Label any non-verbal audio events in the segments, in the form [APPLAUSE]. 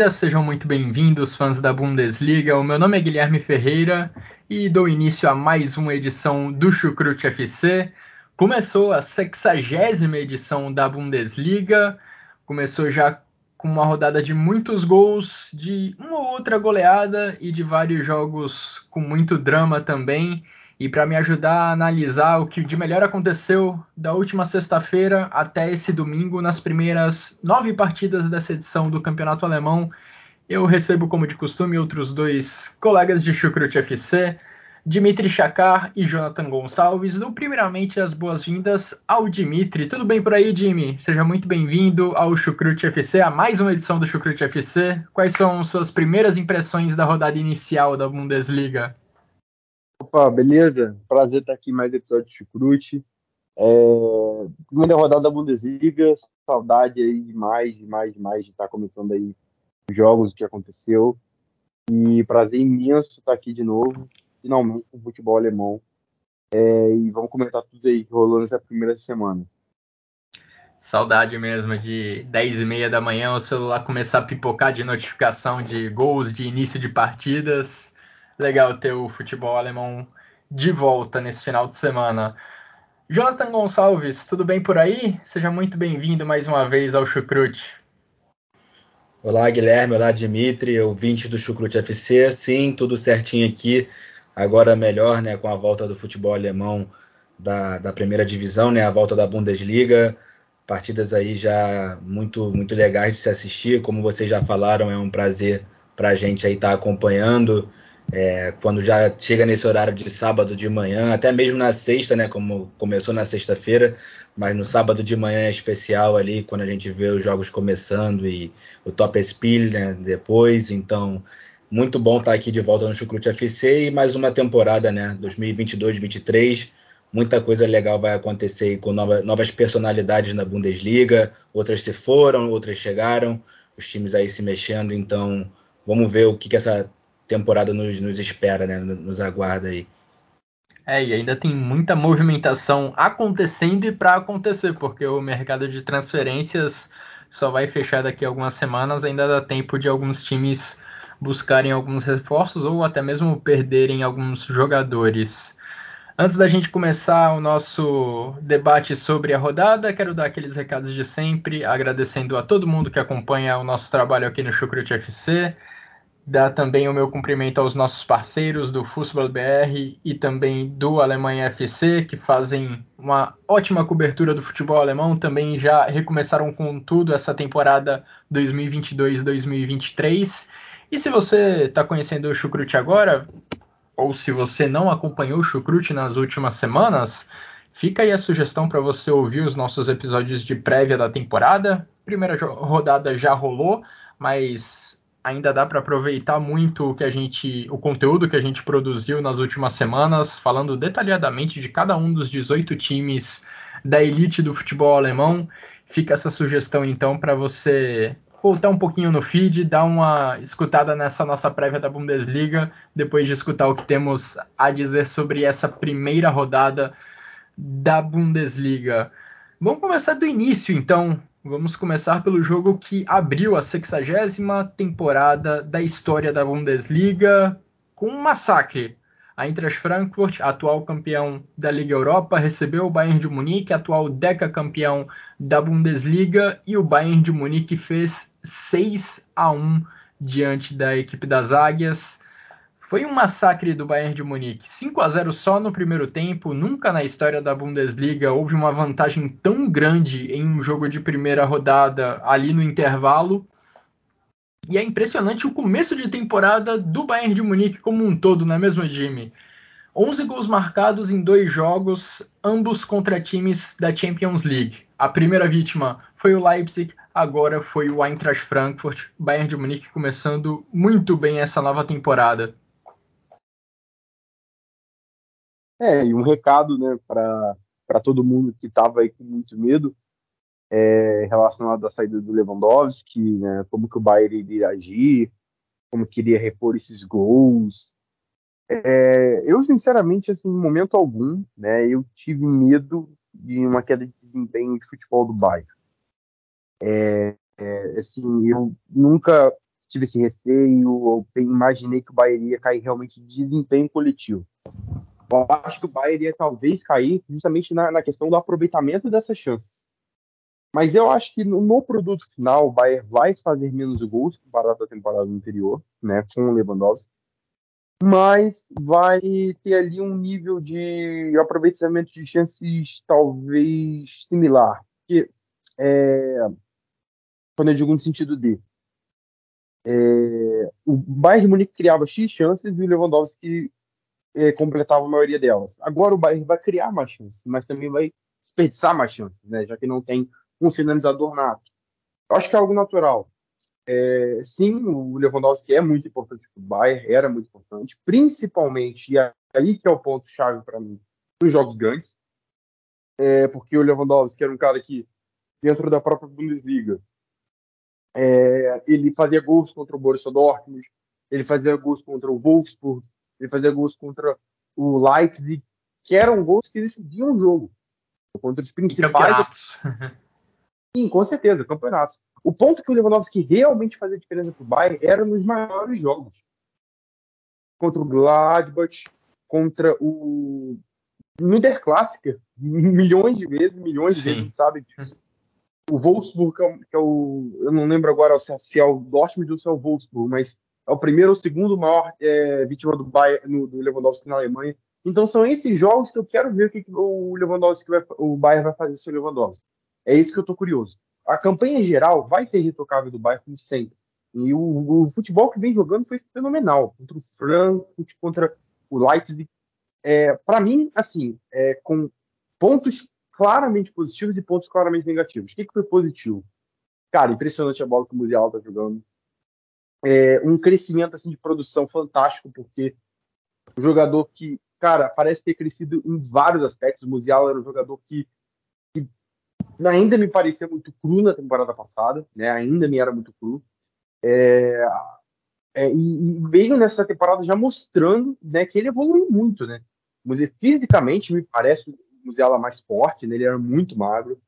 Bem-vindas, sejam muito bem-vindos, fãs da Bundesliga. O meu nome é Guilherme Ferreira e dou início a mais uma edição do Chucrute FC. Começou a sexagésima edição da Bundesliga, começou já com uma rodada de muitos gols, de uma ou outra goleada e de vários jogos com muito drama também. E para me ajudar a analisar o que de melhor aconteceu da última sexta-feira até esse domingo, nas primeiras nove partidas dessa edição do Campeonato Alemão, eu recebo, como de costume, outros dois colegas de Chucrute FC, Dimitri Chakar e Jonathan Gonçalves. Dou primeiramente as boas-vindas ao Dimitri. Tudo bem por aí, Jimmy? Seja muito bem-vindo ao Chucrute FC, a mais uma edição do Chucrute FC. Quais são suas primeiras impressões da rodada inicial da Bundesliga? Opa, beleza? Prazer estar aqui em mais episódio de Chucrute. É, primeira rodada da Bundesliga, saudade aí demais, demais, demais de estar comentando aí os jogos, o que aconteceu. E prazer imenso estar aqui de novo, finalmente com o futebol alemão. É, e vamos comentar tudo aí que rolou nessa primeira semana. Saudade mesmo de 10 e meia da manhã o celular começar a pipocar de notificação de gols, de início de partidas legal ter o futebol alemão de volta nesse final de semana. Jonathan Gonçalves, tudo bem por aí? Seja muito bem-vindo mais uma vez ao Chucrute. Olá, Guilherme. Olá, Dimitri, ouvinte do Chucrute FC. Sim, tudo certinho aqui. Agora melhor, né, com a volta do futebol alemão da, da primeira divisão, né, a volta da Bundesliga. Partidas aí já muito, muito legais de se assistir. Como vocês já falaram, é um prazer para a gente aí estar tá acompanhando é, quando já chega nesse horário de sábado de manhã, até mesmo na sexta, né, como começou na sexta-feira, mas no sábado de manhã é especial ali, quando a gente vê os jogos começando e o Top Spiel né, depois, então muito bom estar aqui de volta no Chucrute FC e mais uma temporada, né, 2022-23, muita coisa legal vai acontecer com nova, novas personalidades na Bundesliga, outras se foram, outras chegaram, os times aí se mexendo, então vamos ver o que, que essa temporada nos, nos espera, né? Nos aguarda aí. É, e ainda tem muita movimentação acontecendo e para acontecer, porque o mercado de transferências só vai fechar daqui a algumas semanas, ainda dá tempo de alguns times buscarem alguns reforços ou até mesmo perderem alguns jogadores. Antes da gente começar o nosso debate sobre a rodada, quero dar aqueles recados de sempre, agradecendo a todo mundo que acompanha o nosso trabalho aqui no Chucrute FC. Dar também o meu cumprimento aos nossos parceiros do Fußball BR e também do Alemanha FC, que fazem uma ótima cobertura do futebol alemão. Também já recomeçaram com tudo essa temporada 2022-2023. E se você está conhecendo o Chucrute agora, ou se você não acompanhou o Chucrute nas últimas semanas, fica aí a sugestão para você ouvir os nossos episódios de prévia da temporada. Primeira rodada já rolou, mas ainda dá para aproveitar muito o que a gente, o conteúdo que a gente produziu nas últimas semanas, falando detalhadamente de cada um dos 18 times da elite do futebol alemão. Fica essa sugestão então para você voltar um pouquinho no feed, dar uma escutada nessa nossa prévia da Bundesliga, depois de escutar o que temos a dizer sobre essa primeira rodada da Bundesliga. Vamos começar do início, então. Vamos começar pelo jogo que abriu a 60 temporada da história da Bundesliga com um massacre. A Eintracht Frankfurt, atual campeão da Liga Europa, recebeu o Bayern de Munique, atual deca-campeão da Bundesliga, e o Bayern de Munique fez 6 a 1 diante da equipe das Águias. Foi um massacre do Bayern de Munique. 5 a 0 só no primeiro tempo. Nunca na história da Bundesliga houve uma vantagem tão grande em um jogo de primeira rodada ali no intervalo. E é impressionante o começo de temporada do Bayern de Munique como um todo, não é mesmo, Jimmy? 11 gols marcados em dois jogos, ambos contra times da Champions League. A primeira vítima foi o Leipzig, agora foi o Eintracht Frankfurt. Bayern de Munique começando muito bem essa nova temporada. É, e um recado né, para todo mundo que estava aí com muito medo é, relacionado à saída do Lewandowski, né, como que o Bayern iria agir, como queria repor esses gols, é, eu, sinceramente, assim, em momento algum, né, eu tive medo de uma queda de desempenho de futebol do Bayern. É, é, assim, eu nunca tive esse receio, ou imaginei que o Bayern ia cair realmente de desempenho coletivo. Eu acho que o Bayern ia talvez cair justamente na, na questão do aproveitamento dessas chances. Mas eu acho que no, no, produto final, o Bayern vai fazer menos gols comparado à temporada anterior, né, com o Lewandowski mas vai ter ali um nível de aproveitamento de chances talvez similar. Porque, é, quando eu digo no sentido de é, o Bayern de Munique criava X chances e o Lewandowski é, completava a maioria delas. Agora o Bayern vai criar mais chances, mas também vai desperdiçar mais chances, né, já que não tem um finalizador nato. Eu acho que é algo natural. É, sim, o Lewandowski é muito importante para o Bayern, era muito importante, principalmente, e aí que é o ponto-chave para mim, nos jogos grandes, é, porque o Lewandowski era um cara que, dentro da própria Bundesliga, é, ele fazia gols contra o Borussia Dortmund, ele fazia gols contra o Wolfsburg, ele fazia gols contra o Leipzig, que eram gols que decidiam o jogo. Contra os principais. [LAUGHS] Sim, com certeza, campeonatos. O ponto que o Lewandowski realmente fazia diferença para o Bayern era nos maiores jogos. Contra o Gladbach, contra o Niederklassiker, [LAUGHS] milhões de vezes, milhões de Sim. vezes, sabe disso. O Wolfsburg, que é, que é, o. Eu não lembro agora se é o Dortmund ou se é o Wolfsburg, mas é o primeiro ou segundo maior é, vítima do, Bayern, no, do Lewandowski na Alemanha. Então são esses jogos que eu quero ver o que, que o Lewandowski vai, o Bayern vai fazer sem o Lewandowski. É isso que eu tô curioso a campanha geral vai ser irretocável do Bayern, como sempre. E o, o, futebol que vem jogando foi fenomenal. Contra o Frankfurt, contra o Leipzig. É, Para mim, assim, é, com pontos claramente positivos e pontos claramente negativos. O que, que foi positivo? Cara, impressionante a bola que o Musial está jogando. É, um crescimento assim, de produção fantástico, porque o jogador que, cara, parece ter crescido em vários aspectos. O Musial era um jogador que ainda me parecia muito cru na temporada passada, né? Ainda me era muito cru. É, é, e, e, veio nessa temporada já mostrando né, que ele evoluiu muito, né? Fisicamente me parece o Musiala mais forte, né? ele era muito magro.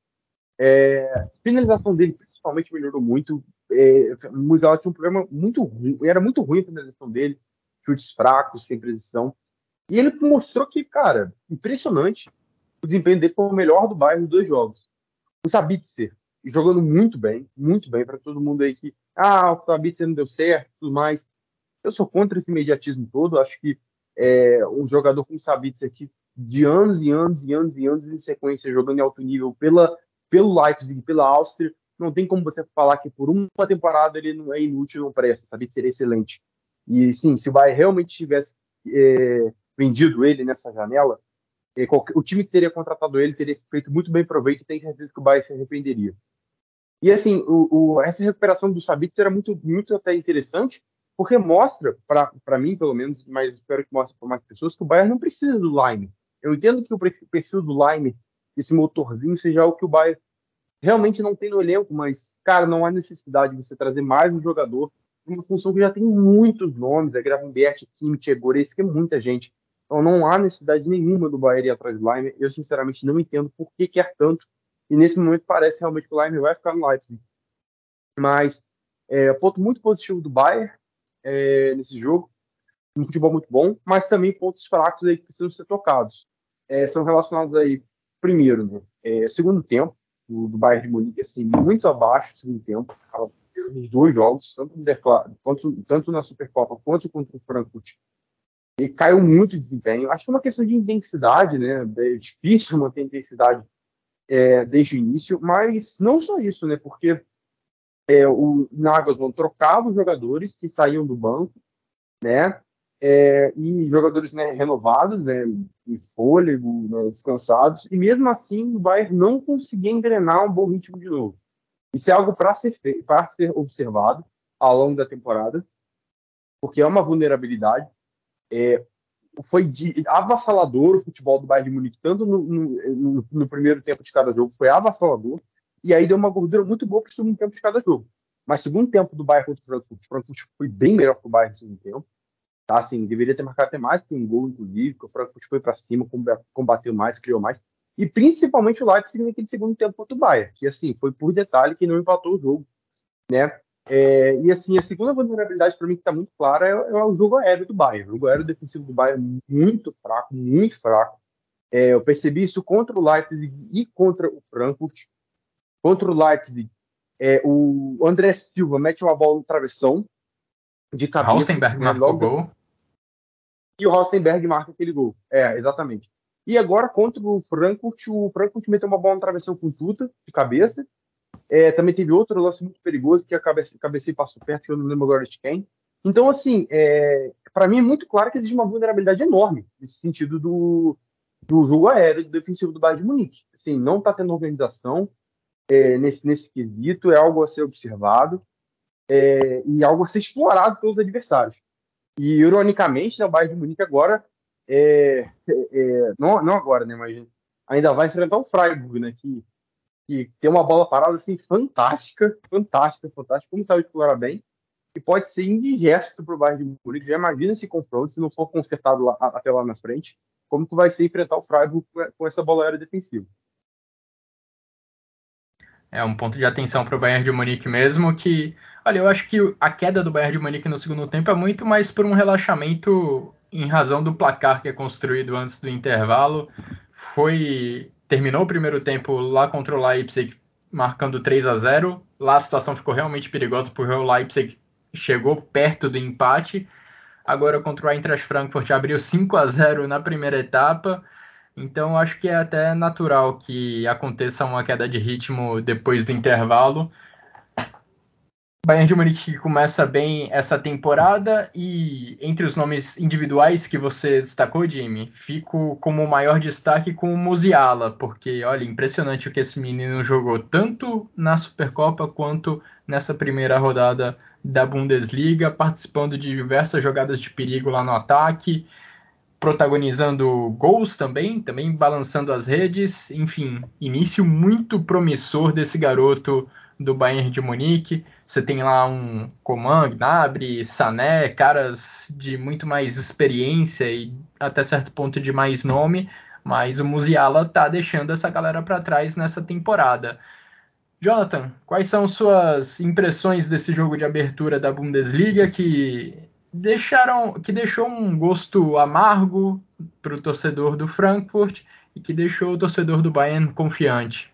É, a finalização dele principalmente melhorou muito. É, o Musiala tinha um problema muito ruim, era muito ruim a finalização dele, chutes fracos, sem precisão. E ele mostrou que, cara, impressionante. O desempenho dele foi o melhor do Bayern nos dois jogos o Sabitzer jogando muito bem, muito bem para todo mundo aí que ah, o Sabitzer não deu certo, tudo mais. Eu sou contra esse imediatismo todo. Acho que é, um jogador com o Sabitzer aqui de anos e anos e anos e anos em sequência jogando em alto nível pela pelo Leipzig, pela Áustria, não tem como você falar que por uma temporada ele não é inútil, não presta. Sabitzer é excelente. E sim, se o Bayern realmente tivesse é, vendido ele nessa janela, o time que teria contratado ele teria feito muito bem proveito e tenho certeza que o Bayern se arrependeria. E assim, o, o, essa recuperação do Sabitzer era muito, muito até interessante, porque mostra, para mim pelo menos, mas espero que mostre para mais pessoas, que o Bayern não precisa do Lime. Eu entendo que o perfil do Lime, esse motorzinho, seja o que o Bayern realmente não tem no elenco, mas, cara, não há necessidade de você trazer mais um jogador uma função que já tem muitos nomes, é Gravenberch, Kimmich, Goretzka, é muita gente. Então não há necessidade nenhuma do Bayern ir atrás do Lime. Eu sinceramente não entendo por que quer tanto. E nesse momento parece realmente que o Lime vai ficar no Leipzig. Mas é, ponto muito positivo do Bayern é, nesse jogo. Um futebol muito bom, mas também pontos fracos aí que precisam ser tocados. É, são relacionados aí, primeiro, né, é, segundo tempo, do, do Bayern de Munique, assim, muito abaixo do segundo tempo, nos dois jogos, tanto, no tanto, tanto na Supercopa quanto contra o Frankfurt e caiu muito de desempenho. Acho que é uma questão de intensidade, né? É difícil manter intensidade é, desde o início, mas não só isso, né? Porque é, o Nagelsmann trocava os jogadores que saíam do banco, né? É, e jogadores né, renovados, né, em fôlego, né, descansados, e mesmo assim o Bayern não conseguia engrenar um bom ritmo de novo. Isso é algo para ser, ser observado ao longo da temporada, porque é uma vulnerabilidade. É, foi de, avassalador o futebol do Bayern de Munique, tanto no, no, no, primeiro tempo de cada jogo, foi avassalador, e aí deu uma gordura muito boa para o segundo tempo de cada jogo. Mas segundo tempo do Bayern contra o Frankfurt, o Frankfurt foi bem melhor que o Bayern no segundo tempo. Tá, assim, deveria ter marcado até mais que um gol, inclusive, porque o Frankfurt foi para cima, combateu mais, criou mais. E principalmente o Leipzig naquele segundo tempo contra o Bayern, que assim, foi por detalhe que não empatou o jogo. Né? É, e assim, a segunda vulnerabilidade para mim que está muito clara é, é, o jogo aéreo do Bayern. O jogo aéreo defensivo do Bayern é muito fraco, muito fraco. É, eu percebi isso contra o Leipzig e contra o Frankfurt. Contra o Leipzig, é, o André Silva mete uma bola no travessão de cabeça. Rostenberg né, marcou o gol. E o Rostenberg marca aquele gol. É, exatamente. E agora, contra o Frankfurt, o Frankfurt meteu uma bola no travessão com tuta, de cabeça. É, também teve outro lance muito perigoso, que a cabeça, cabeceia passou perto, que eu não lembro agora de quem. Então, assim, é, para mim é muito claro que existe uma vulnerabilidade enorme nesse sentido do, do jogo aéreo do defensivo do Bayern de Munique. Assim, não está tendo organização é, nesse, nesse quesito, é algo a ser observado é, e algo a ser explorado pelos adversários. E, ironicamente, né, o Bayern de Munique agora, é, é, é, não, não agora, né, mas ainda vai enfrentar o Freiburg, né, que, que tem uma bola parada assim, fantástica, fantástica, fantástica, como sabe explorar bem, e pode ser indigesto para o Bayern de Munique. Já imagina esse confronto, se não for consertado lá, até lá na frente, como que vai ser enfrentar o Freiburg com essa bola aérea defensiva. É um ponto de atenção para o Bayern de Munique mesmo, que, olha, eu acho que a queda do Bayern de Munique no segundo tempo é muito mais por um relaxamento em razão do placar que é construído antes do intervalo. Foi terminou o primeiro tempo lá contra o Leipzig marcando 3 a 0. Lá a situação ficou realmente perigosa porque o Leipzig chegou perto do empate. Agora contra o Eintracht Frankfurt abriu 5 a 0 na primeira etapa então acho que é até natural que aconteça uma queda de ritmo depois do intervalo. Bayern de Munique começa bem essa temporada e entre os nomes individuais que você destacou, Jimmy, fico como maior destaque com o Musiala, porque olha, impressionante o que esse menino jogou tanto na Supercopa quanto nessa primeira rodada da Bundesliga, participando de diversas jogadas de perigo lá no ataque protagonizando gols também, também balançando as redes. Enfim, início muito promissor desse garoto do Bayern de Munique. Você tem lá um Coman, Gnabry, Sané, caras de muito mais experiência e até certo ponto de mais nome, mas o Musiala tá deixando essa galera para trás nessa temporada. Jonathan, quais são suas impressões desse jogo de abertura da Bundesliga que deixaram, que deixou um gosto amargo para o torcedor do Frankfurt e que deixou o torcedor do Bayern confiante.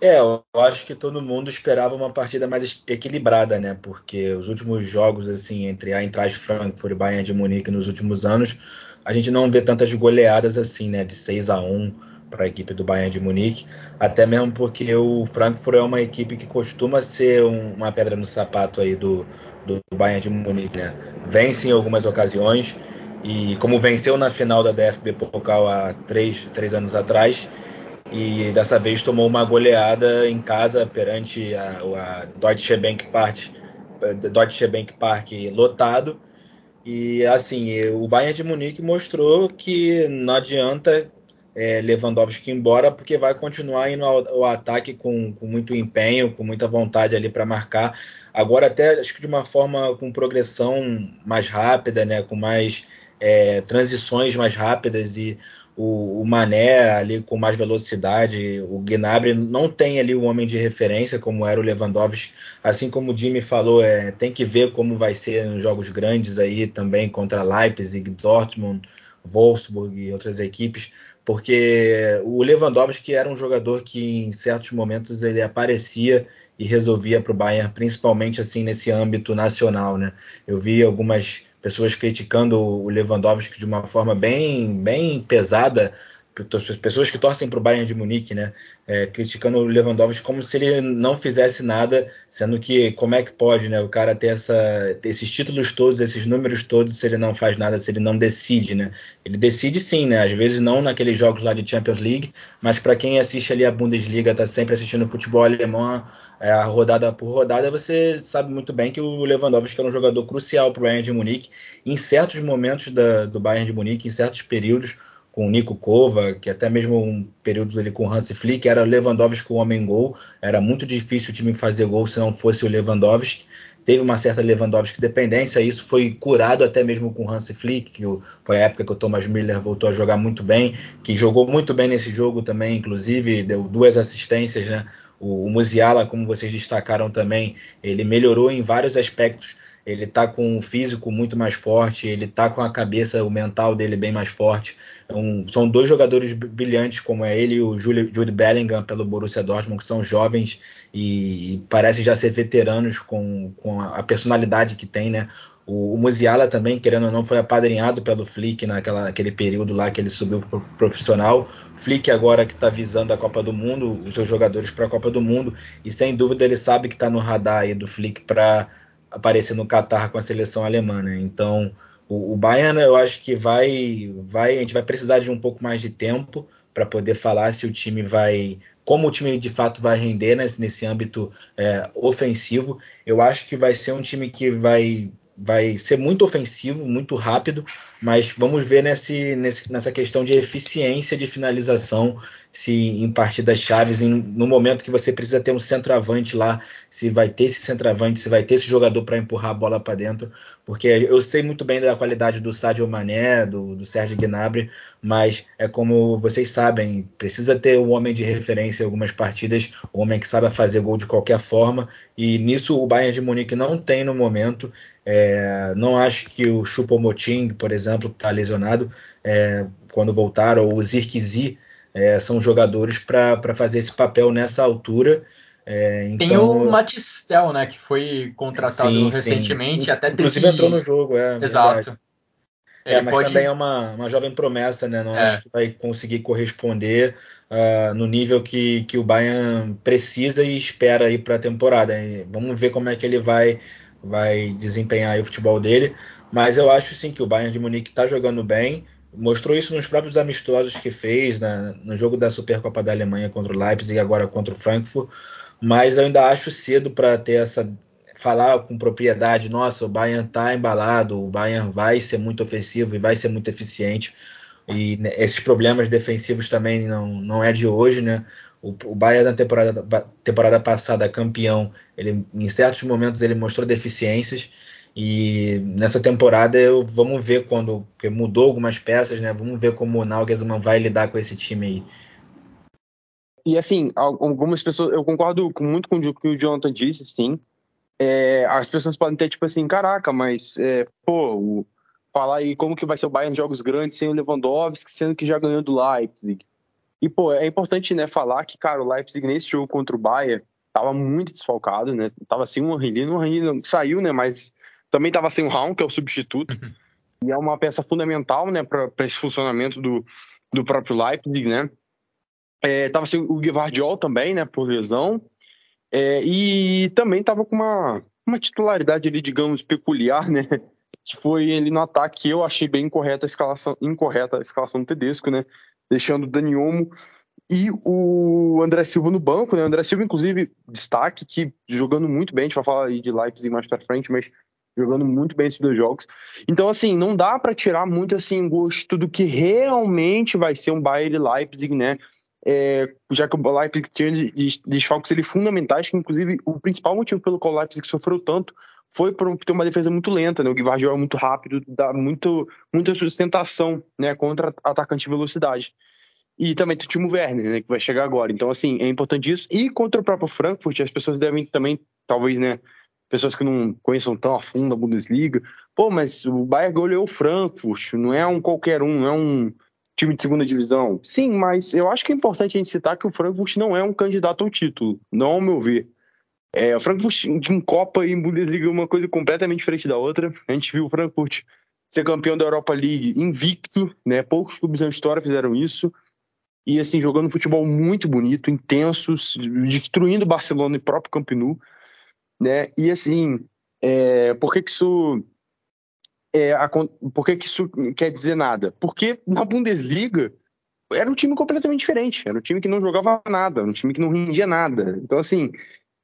É, eu acho que todo mundo esperava uma partida mais equilibrada, né? Porque os últimos jogos assim entre a Eintracht Frankfurt e Bayern de Munique nos últimos anos, a gente não vê tantas goleadas assim, né? De 6 a 1 para a equipe do Bayern de Munique, até mesmo porque o Frankfurt é uma equipe que costuma ser um, uma pedra no sapato aí do, do Bayern de Munique, né? Vence em algumas ocasiões e como venceu na final da DFB Pokal há três, três anos atrás e dessa vez tomou uma goleada em casa perante a, a Deutsche Bank Park, Deutsche Bank Park lotado e assim, o Bayern de Munique mostrou que não adianta é, Lewandowski embora, porque vai continuar indo ao, ao ataque com, com, muito empenho, com muita vontade ali para marcar. Agora até acho que de uma forma com progressão mais rápida, né, com mais é, transições mais rápidas e o, o, Mané ali com mais velocidade, o Gnabry não tem ali um homem de referência como era o Lewandowski, assim como o Jimmy falou, é, tem que ver como vai ser nos jogos grandes aí também contra Leipzig, Dortmund, Wolfsburg e outras equipes, porque o Lewandowski era um jogador que em certos momentos ele aparecia e resolvia para o Bayern, principalmente assim nesse âmbito nacional, né? Eu vi algumas pessoas criticando o Lewandowski de uma forma bem, bem pesada pessoas que torcem para o Bayern de Munique, né, é, criticando o Lewandowski como se ele não fizesse nada, sendo que como é que pode, né, o cara ter, essa, ter esses títulos todos, esses números todos, se ele não faz nada, se ele não decide, né? Ele decide sim, né? Às vezes não naqueles jogos lá de Champions League, mas para quem assiste ali a Bundesliga, tá sempre assistindo futebol alemão, é, a rodada por rodada, você sabe muito bem que o Lewandowski é um jogador crucial para o Bayern de Munique em certos momentos da, do Bayern de Munique, em certos períodos com o Nico Kova, que até mesmo um período ali com o Hans Flick, era o Lewandowski o homem-gol. Era muito difícil o time fazer gol se não fosse o Lewandowski. Teve uma certa Lewandowski dependência, isso foi curado até mesmo com o Hans Flick, que foi a época que o Thomas Miller voltou a jogar muito bem, que jogou muito bem nesse jogo também, inclusive, deu duas assistências, né? O, o Musiala, como vocês destacaram também, ele melhorou em vários aspectos ele tá com o físico muito mais forte, ele tá com a cabeça, o mental dele bem mais forte. Um, são dois jogadores brilhantes, como é ele e o Jude Bellingham pelo Borussia Dortmund, que são jovens e, e parecem já ser veteranos com, com a, a personalidade que tem, né? O, o Musiala também, querendo ou não, foi apadrinhado pelo Flick naquele período lá que ele subiu pro profissional. Flick agora que está visando a Copa do Mundo, os seus jogadores para a Copa do Mundo, e sem dúvida ele sabe que está no radar aí do Flick para aparecer no Qatar com a seleção alemã, né? Então, o, o Bayern, eu acho que vai, vai, a gente vai precisar de um pouco mais de tempo para poder falar se o time vai, como o time de fato vai render nesse, nesse âmbito é, ofensivo. Eu acho que vai ser um time que vai vai ser muito ofensivo, muito rápido, mas vamos ver nesse, nesse, nessa questão de eficiência de finalização se em partidas chaves, em, no momento que você precisa ter um centroavante lá, se vai ter esse centroavante, se vai ter esse jogador para empurrar a bola para dentro, porque eu sei muito bem da qualidade do Sadio Mané, do, do Sérgio Gnabry, mas é como vocês sabem, precisa ter um homem de referência em algumas partidas, um homem que sabe fazer gol de qualquer forma, e nisso o Bayern de Munique não tem no momento. É, não acho que o Choupo-Moting, por exemplo, está lesionado, é, quando voltar, ou o Zirkzee, é, são jogadores para fazer esse papel nessa altura. É, então... Tem o Matistel, né, que foi contratado sim, recentemente, sim. até inclusive entrou no jogo, é. Exato. É, mas pode... também é uma, uma jovem promessa, né? Não é. acho que vai conseguir corresponder uh, no nível que, que o Bayern precisa e espera aí para a temporada. E vamos ver como é que ele vai vai desempenhar o futebol dele. Mas eu acho sim que o Bayern de Munique está jogando bem mostrou isso nos próprios amistosos que fez na, no jogo da Supercopa da Alemanha contra o Leipzig e agora contra o Frankfurt, mas eu ainda acho cedo para ter essa falar com propriedade, nossa, o Bayern está embalado, o Bayern vai ser muito ofensivo e vai ser muito eficiente. E né, esses problemas defensivos também não, não é de hoje, né? O, o Bayern na temporada, temporada passada campeão, ele em certos momentos ele mostrou deficiências e nessa temporada eu, vamos ver quando mudou algumas peças, né? Vamos ver como o Nagelsmann vai lidar com esse time aí. E assim, algumas pessoas, eu concordo muito com o que o Jonathan disse, sim. É, as pessoas podem ter tipo assim, caraca, mas é, pô, falar aí como que vai ser o Bayern em jogos grandes sem o Lewandowski, sendo que já ganhou do Leipzig. E pô, é importante, né, falar que, cara, o Leipzig nesse jogo contra o Bayern tava muito desfalcado, né? Tava sem um Henry, o Henry saiu, né, mas também estava sem o Raul, que é o substituto. Uhum. E é uma peça fundamental, né, para esse funcionamento do, do próprio Leipzig, né? É, tava sem o Guevardiol também, né, por lesão. É, e também estava com uma, uma titularidade ali, digamos, peculiar, né? Que foi ele no ataque. Eu achei bem incorreta a escalação, incorreta a escalação do Tedesco, né? Deixando o Dani Olmo e o André Silva no banco, né? O André Silva, inclusive, destaque, que jogando muito bem, a gente vai falar aí de Leipzig mais pra frente, mas jogando muito bem esses dois jogos. Então, assim, não dá para tirar muito assim gosto do que realmente vai ser um Bayern Leipzig, né? É, já que o Leipzig tinha desfalques ele fundamentais, que inclusive o principal motivo pelo qual o Leipzig sofreu tanto foi por ter uma defesa muito lenta, né? O Guivardiol é muito rápido, dá muito, muita sustentação, né, contra atacante de velocidade. E também tem o Timo Werner, né, que vai chegar agora. Então, assim, é importante isso. E contra o próprio Frankfurt, as pessoas devem também, talvez, né, pessoas que não conheçam tão a fundo a Bundesliga. Pô, mas o Bayern goleou o Frankfurt, não é um qualquer um, não é um time de segunda divisão. Sim, mas eu acho que é importante a gente citar que o Frankfurt não é um candidato ao título, não ao meu ver. É, o Frankfurt em Copa e em Bundesliga é uma coisa completamente diferente da outra. A gente viu o Frankfurt ser campeão da Europa League invicto, né? Poucos clubes na história fizeram isso. e assim jogando futebol muito bonito, intenso, destruindo Barcelona e próprio Camp Nou, né? E assim, é, por que, que isso é, a, por que, que isso quer dizer nada? Porque na Bundesliga era um time completamente diferente, era um time que não jogava nada, um time que não rendia nada. Então assim,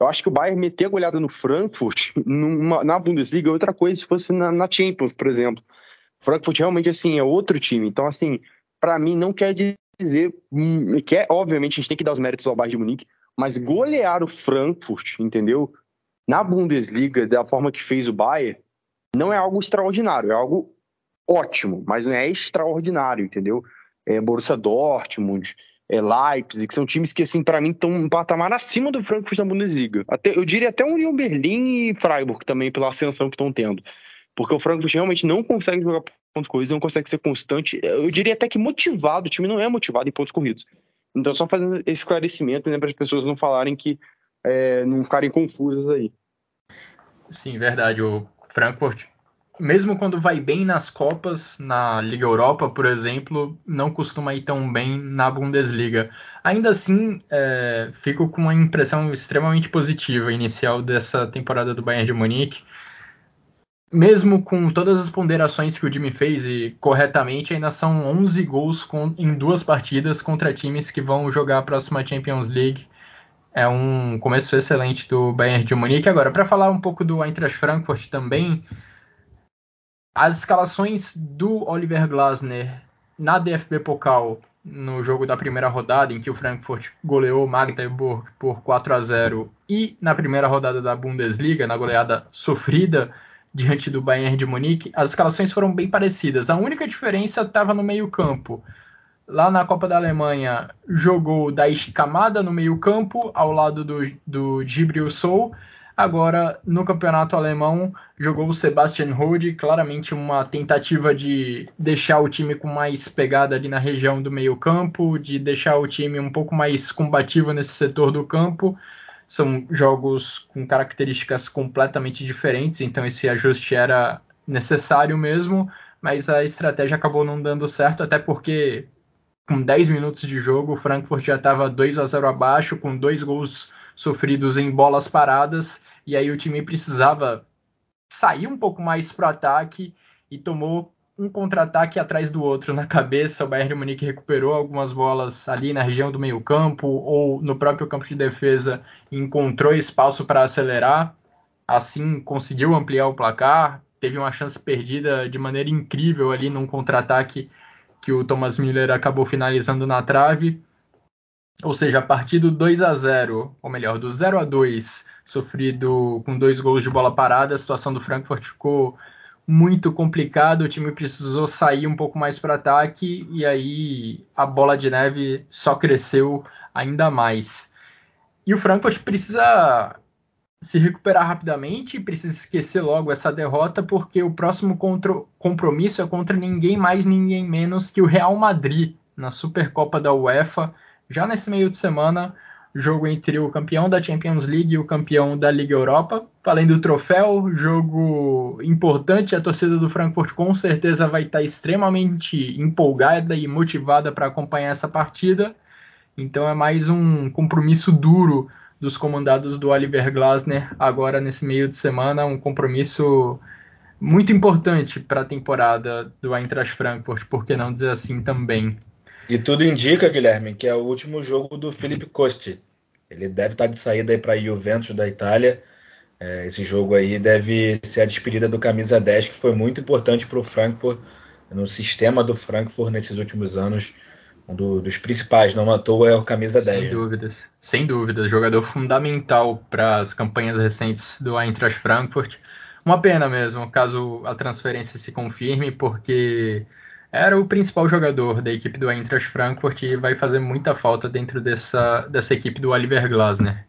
eu acho que o Bayern meter a goleada no Frankfurt [LAUGHS] numa, na Bundesliga é outra coisa se fosse na, na Champions, por exemplo. Frankfurt realmente assim é outro time. Então assim, para mim não quer dizer hum, que é, obviamente a gente tem que dar os méritos ao Bayern de Munique, mas golear o Frankfurt, entendeu? Na Bundesliga, da forma que fez o Bayern, não é algo extraordinário, é algo ótimo, mas não é extraordinário, entendeu? É Borussia Dortmund, é Leipzig, que são times que, assim, para mim, estão um patamar acima do Frankfurt na Bundesliga. Até, eu diria até o Union Berlim e Freiburg também, pela ascensão que estão tendo. Porque o Frankfurt realmente não consegue jogar pontos corridos, não consegue ser constante. Eu diria até que motivado, o time não é motivado em pontos corridos. Então, só fazendo esse esclarecimento, né, para as pessoas não falarem que, é, não ficarem confusas aí. Sim, verdade. O Frankfurt, mesmo quando vai bem nas Copas, na Liga Europa, por exemplo, não costuma ir tão bem na Bundesliga. Ainda assim, é, fico com uma impressão extremamente positiva inicial dessa temporada do Bayern de Munique. Mesmo com todas as ponderações que o Jimmy fez e corretamente, ainda são 11 gols com, em duas partidas contra times que vão jogar a próxima Champions League é um começo excelente do Bayern de Munique. Agora, para falar um pouco do Eintracht Frankfurt também, as escalações do Oliver Glasner na DFB Pokal no jogo da primeira rodada, em que o Frankfurt goleou Magdeburg por 4 a 0, e na primeira rodada da Bundesliga, na goleada sofrida diante do Bayern de Munique, as escalações foram bem parecidas. A única diferença estava no meio-campo lá na Copa da Alemanha, jogou Daichi Kamada no meio-campo, ao lado do, do Gibril Sou. Agora, no campeonato alemão, jogou o Sebastian Rode, claramente uma tentativa de deixar o time com mais pegada ali na região do meio-campo, de deixar o time um pouco mais combativo nesse setor do campo. São jogos com características completamente diferentes, então esse ajuste era necessário mesmo, mas a estratégia acabou não dando certo, até porque com 10 minutos de jogo, o Frankfurt já estava 2 a 0 abaixo, com dois gols sofridos em bolas paradas, e aí o time precisava sair um pouco mais para o ataque e tomou um contra-ataque atrás do outro na cabeça. O Bayern de Munique recuperou algumas bolas ali na região do meio-campo ou no próprio campo de defesa encontrou espaço para acelerar. Assim, conseguiu ampliar o placar. Teve uma chance perdida de maneira incrível ali num contra-ataque que o Thomas Miller acabou finalizando na trave. Ou seja, a partir do 2 a 0, ou melhor, do 0 a 2, sofrido com dois gols de bola parada, a situação do Frankfurt ficou muito complicada. O time precisou sair um pouco mais para ataque e aí a bola de neve só cresceu ainda mais. E o Frankfurt precisa se recuperar rapidamente, precisa esquecer logo essa derrota, porque o próximo compromisso é contra ninguém mais, ninguém menos que o Real Madrid na Supercopa da UEFA. Já nesse meio de semana, jogo entre o campeão da Champions League e o campeão da Liga Europa. Além do troféu, jogo importante. A torcida do Frankfurt com certeza vai estar extremamente empolgada e motivada para acompanhar essa partida. Então é mais um compromisso duro dos comandados do Oliver Glasner agora nesse meio de semana, um compromisso muito importante para a temporada do Eintracht Frankfurt, por que não dizer assim também. E tudo indica, Guilherme, que é o último jogo do Felipe Costi. Ele deve estar de saída para a Juventus da Itália. É, esse jogo aí deve ser a despedida do camisa 10, que foi muito importante para o Frankfurt, no sistema do Frankfurt nesses últimos anos um do, dos principais, não à toa é o camisa 10. Sem dúvidas, sem dúvidas, jogador fundamental para as campanhas recentes do Eintracht Frankfurt. Uma pena mesmo, caso a transferência se confirme, porque era o principal jogador da equipe do Eintracht Frankfurt e vai fazer muita falta dentro dessa, dessa equipe do Oliver Glasner.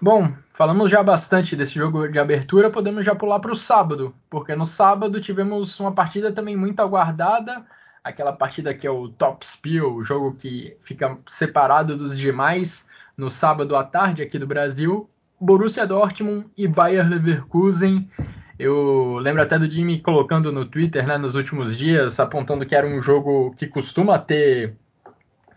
Bom, falamos já bastante desse jogo de abertura, podemos já pular para o sábado, porque no sábado tivemos uma partida também muito aguardada, aquela partida que é o Top Spiel, o jogo que fica separado dos demais no sábado à tarde aqui do Brasil. Borussia Dortmund e Bayer Leverkusen. Eu lembro até do Jimmy colocando no Twitter né, nos últimos dias, apontando que era um jogo que costuma ter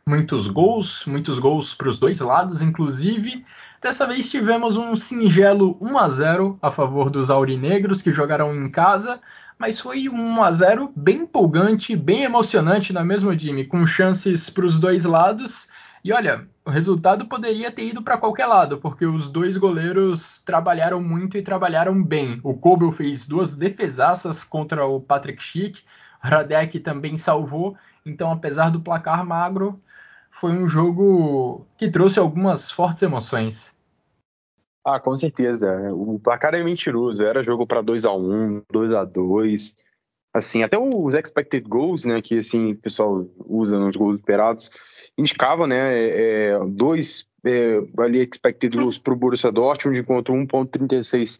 muitos gols, muitos gols para os dois lados, inclusive. Dessa vez tivemos um singelo 1 a 0 a favor dos aurinegros que jogaram em casa, mas foi um 1 a 0 bem empolgante, bem emocionante na mesma time, com chances para os dois lados. E olha, o resultado poderia ter ido para qualquer lado, porque os dois goleiros trabalharam muito e trabalharam bem. O Kobel fez duas defesaças contra o Patrick Schick, Radek também salvou. Então, apesar do placar magro, foi um jogo que trouxe algumas fortes emoções. Ah, com certeza. O placar é mentiroso. Era jogo para 2 a 1 2 a 2 Assim, até os expected goals, né, que assim, o pessoal usa nos gols esperados, indicavam, né, é, é dois é, ali expected goals para o Borussia Dortmund enquanto 1.36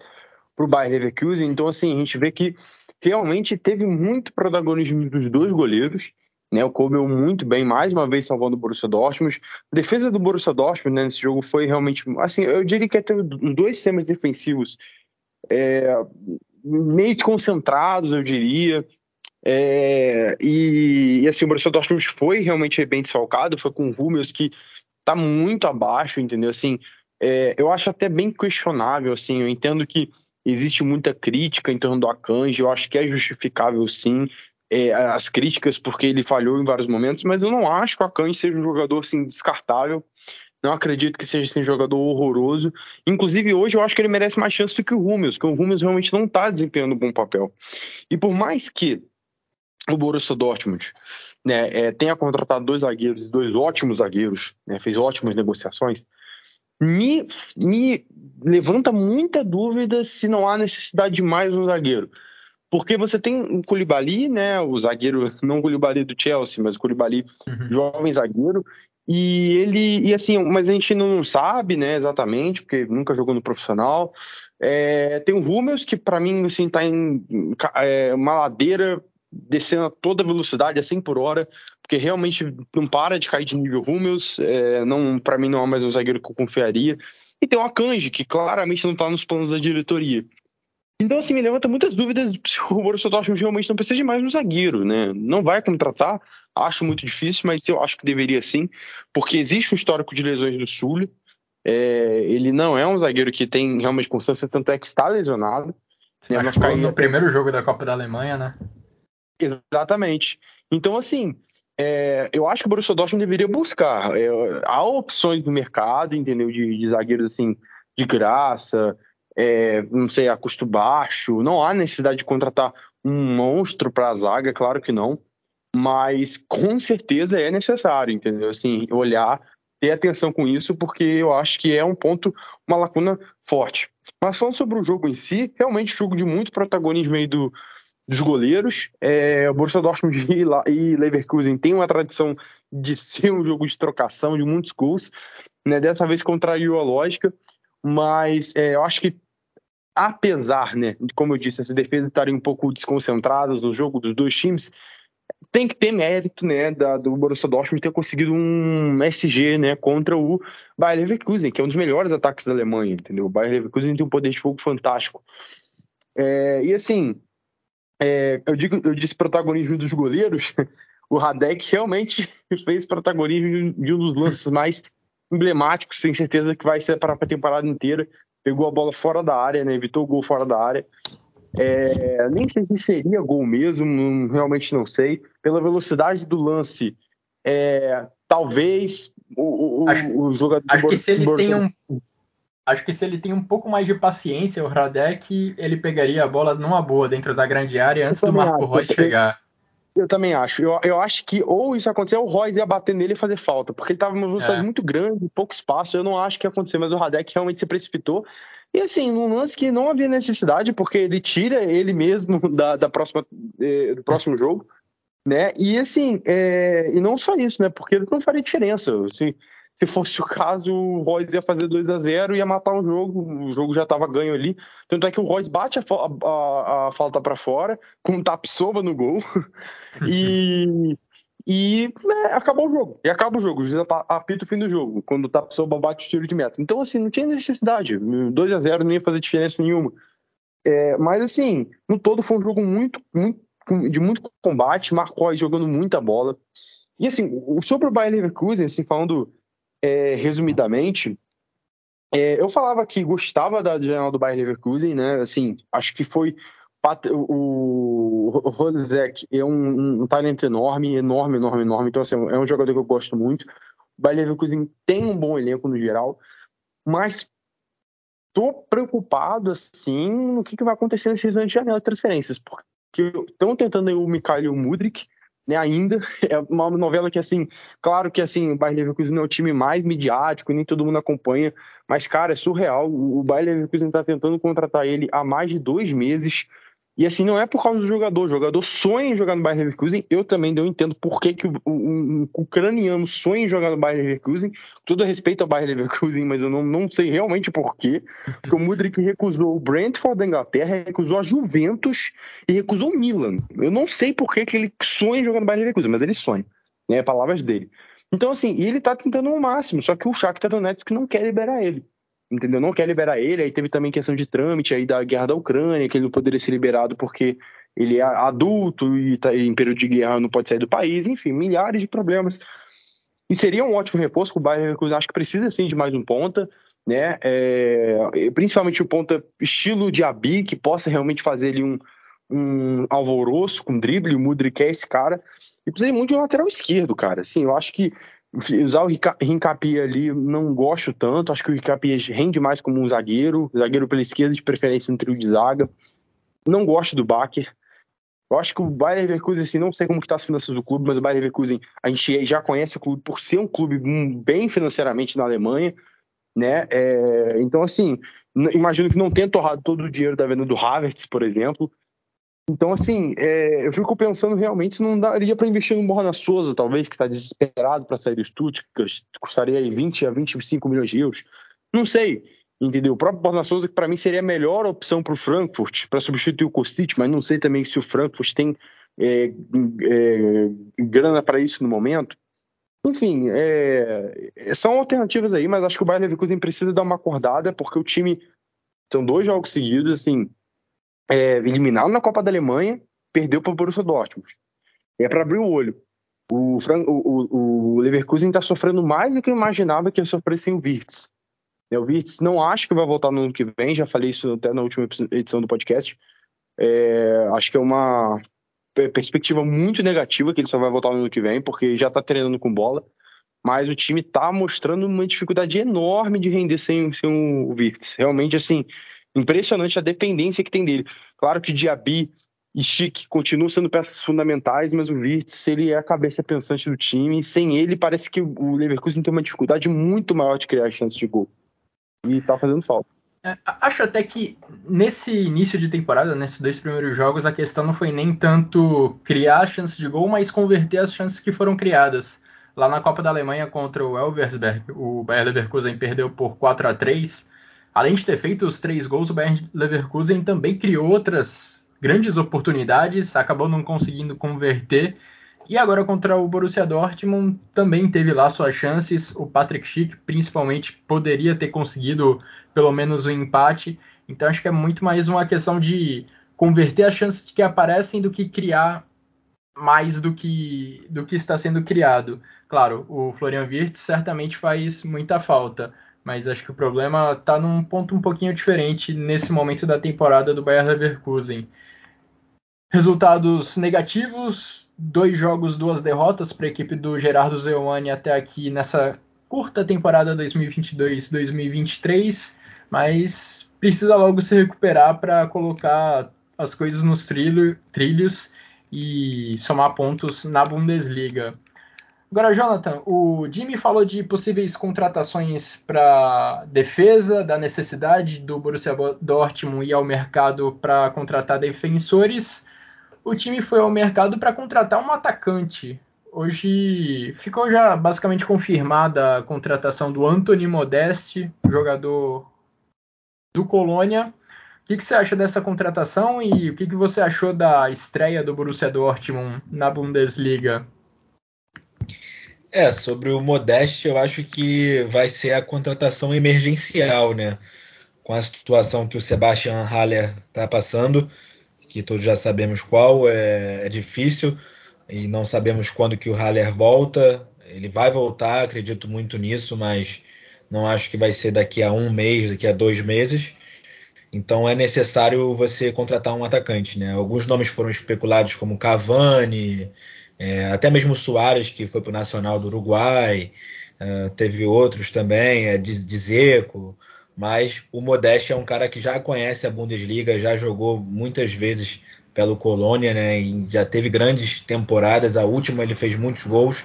para o Bayern Leverkusen. Então, assim, a gente vê que realmente teve muito protagonismo dos dois goleiros. Né, o Kobel muito bem, mais uma vez salvando o Borussia Dortmund. A defesa do Borussia Dortmund né, nesse jogo foi realmente, assim, eu diria que até os dois sistemas defensivos é, meio desconcentrados, eu diria. É, e, e, assim, o Borussia Dortmund foi realmente bem desfalcado, foi com o Hummels que tá muito abaixo, entendeu? Assim, é, eu acho até bem questionável, assim, eu entendo que existe muita crítica em torno do Akanji, eu acho que é justificável sim, é, as críticas porque ele falhou em vários momentos, mas eu não acho que o Akanji seja um jogador assim, descartável. Não acredito que seja assim, um jogador horroroso. Inclusive, hoje eu acho que ele merece mais chance do que o Rúmeus, que o Rúmeus realmente não está desempenhando um bom papel. E por mais que o Borussia Dortmund né, é, tenha contratado dois zagueiros, dois ótimos zagueiros, né, fez ótimas negociações, me, me levanta muita dúvida se não há necessidade de mais um zagueiro. Porque você tem o Koulibaly, né, o zagueiro, não o Koulibaly do Chelsea, mas o Koulibaly, uhum. jovem zagueiro, e ele, e assim, mas a gente não sabe, né, exatamente, porque nunca jogou no profissional. É, tem o Hummels, que para mim, assim, tá em é, uma ladeira descendo a toda velocidade, a 100 por hora, porque realmente não para de cair de nível Hummels, é, não, para mim não é mais um zagueiro que eu confiaria. E tem o Akanji, que claramente não tá nos planos da diretoria. Então, assim, me levanta muitas dúvidas se o Borussia Dortmund realmente não precisa de mais um zagueiro, né? Não vai contratar, acho muito difícil, mas eu acho que deveria sim, porque existe um histórico de lesões do Sul. É, ele não é um zagueiro que tem realmente constância, tanto é que está lesionado. Se né? no primeiro jogo da Copa da Alemanha, né? Exatamente. Então, assim, é, eu acho que o Borussia Dortmund deveria buscar. É, há opções no mercado, entendeu? De, de zagueiros assim, de graça, é, não sei, a custo baixo. Não há necessidade de contratar um monstro para a zaga, claro que não. Mas com certeza é necessário, entendeu? Assim, olhar, ter atenção com isso, porque eu acho que é um ponto, uma lacuna forte. Mas falando sobre o jogo em si, realmente jogo de muito protagonismo aí do, dos goleiros. É, o Borussia Dortmund [LAUGHS] e Leverkusen tem uma tradição de [LAUGHS] ser um jogo de trocação, de muitos gols. Né? Dessa vez contraiu a lógica, mas é, eu acho que apesar, né, como eu disse, as defesas estarem um pouco desconcentradas no jogo dos dois times, tem que ter mérito, né, da, do Borussia Dortmund ter conseguido um SG, né, contra o Bayer Leverkusen, que é um dos melhores ataques da Alemanha, entendeu? O Bayer Leverkusen tem um poder de fogo fantástico. É, e assim, é, eu digo, eu disse protagonismo dos goleiros, [LAUGHS] o Radek realmente [LAUGHS] fez protagonismo de um dos lances mais emblemáticos, sem certeza que vai ser para a temporada inteira, pegou a bola fora da área, né? Evitou o gol fora da área. É, nem sei se seria gol mesmo, realmente não sei. Pela velocidade do lance, é, talvez o, o, acho, o jogador. Acho que se ele tem um. Acho que se ele tem um pouco mais de paciência, o Radek, ele pegaria a bola numa boa dentro da grande área antes do Marco Reus chegar. Eu também acho. Eu, eu acho que ou isso acontecer, ou o Royce ia bater nele e fazer falta, porque ele tava numa velocidade é. muito grande, pouco espaço. Eu não acho que ia acontecer, mas o Radek realmente se precipitou. E assim, num lance que não havia necessidade, porque ele tira ele mesmo [LAUGHS] da, da próxima, eh, do próximo jogo, né? E assim, é, e não só isso, né? Porque não faria diferença. Assim, se fosse o caso, o Royce ia fazer 2 a 0 e ia matar o jogo. O jogo já estava ganho ali. Tanto é que o Royce bate a, a, a falta para fora, com um tapsoba no gol. [LAUGHS] e e né, acabou o jogo. E acaba o jogo. O juiz apita o fim do jogo, quando o tapsoba bate o tiro de meta. Então, assim, não tinha necessidade. 2 a 0 não ia fazer diferença nenhuma. É, mas, assim, no todo foi um jogo muito, muito de muito combate. Marcos jogando muita bola. E assim, sobre o Bayern Leverkusen, assim, falando é, resumidamente, é, eu falava que gostava da janela do Bayern Leverkusen, né? Assim, acho que foi o Rosek é um, um, talento enorme, enorme, enorme, enorme. Então, assim, é um jogador que eu gosto muito. O Bayern Leverkusen tem um bom elenco no geral, mas tô preocupado, assim, no que, que vai acontecer nesse exame de janela de transferências, porque estão tentando aí o Mikhail Mudrik, né, ainda. [LAUGHS] É uma novela que, assim, claro que, assim, o Bayern Leverkusen é o time mais midiático, nem todo mundo acompanha, mas, cara, é surreal. O Bayern Leverkusen está tentando contratar ele há mais de dois meses. E assim, não é por causa do jogador. O jogador sonha em jogar no Bayern Leverkusen. Eu também não entendo por que, que o, um, um ucraniano sonha em jogar no Bayern Leverkusen. Tudo a respeito ao Bayern Leverkusen, mas eu não, não sei realmente por quê. Porque o Mudrik recusou o Brentford da Inglaterra, recusou a Juventus e recusou o Milan. Eu não sei por que, que ele sonha em jogar no Bayern Leverkusen, mas ele sonha. Né? Palavras dele. Então, assim, ele tá tentando o máximo, só que o Shakhtar Donetsk não quer liberar ele entendeu? Não quer liberar ele. Aí teve também questão de trâmite aí da guerra da Ucrânia, que ele não poderia ser liberado porque ele é adulto e tá em período de guerra não pode sair do país. Enfim, milhares de problemas. E seria um ótimo reforço para o Bayern Leverkusen. Acho que precisa sim de mais um ponta, né? É, principalmente o ponta estilo de Abi, que possa realmente fazer ali um, um alvoroço com drible. O Mudrik é esse cara. E precisa muito de um lateral esquerdo, cara. Assim, eu acho que Usar o Rincapi ali não gosto tanto. Acho que o Rincapi rende mais como um zagueiro, zagueiro pela esquerda, de preferência no trio de zaga. Não gosto do Baker. Eu acho que o Bayern Leverkusen, assim, não sei como está as finanças do clube, mas o Bayern Leverkusen, a gente já conhece o clube por ser um clube bem financeiramente na Alemanha, né? É, então, assim, imagino que não tenha torrado todo o dinheiro da venda do Havertz, por exemplo. Então, assim, é, eu fico pensando realmente se não daria para investir no Borna Souza, talvez, que está desesperado para sair do Stuttgart, custaria aí 20 a 25 milhões de euros. Não sei, entendeu? O próprio Borna Souza, que para mim seria a melhor opção para o Frankfurt, para substituir o Kostic, mas não sei também se o Frankfurt tem é, é, grana para isso no momento. Enfim, é, são alternativas aí, mas acho que o Bayern Leverkusen precisa dar uma acordada, porque o time são dois jogos seguidos, assim, é, eliminado na Copa da Alemanha, perdeu para o Borussia Dortmund. É para abrir o olho. O, o, o Leverkusen está sofrendo mais do que eu imaginava que ia sofrer sem o Wirtz. É, o Wirtz não acho que vai voltar no ano que vem, já falei isso até na última edição do podcast. É, acho que é uma perspectiva muito negativa que ele só vai voltar no ano que vem, porque já está treinando com bola. Mas o time está mostrando uma dificuldade enorme de render sem, sem o Wirtz. Realmente, assim, impressionante a dependência que tem dele. Claro que Diaby e Chic continuam sendo peças fundamentais, mas o Wirtz ele é a cabeça pensante do time. E sem ele, parece que o Leverkusen tem uma dificuldade muito maior de criar chances de gol. E tá fazendo falta. É, acho até que nesse início de temporada, nesses dois primeiros jogos, a questão não foi nem tanto criar chances de gol, mas converter as chances que foram criadas. Lá na Copa da Alemanha contra o Elversberg, o Bayer Leverkusen perdeu por 4 a 3 Além de ter feito os três gols, o Bayern Leverkusen também criou outras grandes oportunidades, acabou não conseguindo converter. E agora contra o Borussia Dortmund também teve lá suas chances. O Patrick Schick, principalmente, poderia ter conseguido pelo menos um empate. Então acho que é muito mais uma questão de converter as chances que aparecem do que criar mais do que do que está sendo criado. Claro, o Florian Wirtz certamente faz muita falta, mas acho que o problema está num ponto um pouquinho diferente nesse momento da temporada do Bayern Leverkusen. Resultados negativos, dois jogos, duas derrotas para a equipe do Gerardo Zeuani até aqui nessa curta temporada 2022-2023, mas precisa logo se recuperar para colocar as coisas nos trilho, trilhos e somar pontos na Bundesliga. Agora, Jonathan, o Jimmy falou de possíveis contratações para defesa, da necessidade do Borussia Dortmund ir ao mercado para contratar defensores. O time foi ao mercado para contratar um atacante. Hoje ficou já basicamente confirmada a contratação do Anthony Modeste, jogador do Colônia. O que, que, você acha dessa contratação e o que, que você achou da estreia do Borussia Dortmund na Bundesliga? É, sobre o Modeste, eu acho que vai ser a contratação emergencial, né? Com a situação que o Sebastian Haller está passando, que todos já sabemos qual, é, é, difícil. e não sabemos quando que o Haller volta. Ele vai voltar, acredito muito nisso, mas não acho que vai ser daqui a um mês, daqui a dois meses. Então é necessário você contratar um atacante, né? Alguns nomes foram especulados como Cavani, é, até mesmo Soares, que foi para o Nacional do Uruguai, é, teve outros também, é, Dzeko, mas o Modeste é um cara que já conhece a Bundesliga, já jogou muitas vezes pelo Colônia, né? E já teve grandes temporadas. A última ele fez muitos gols.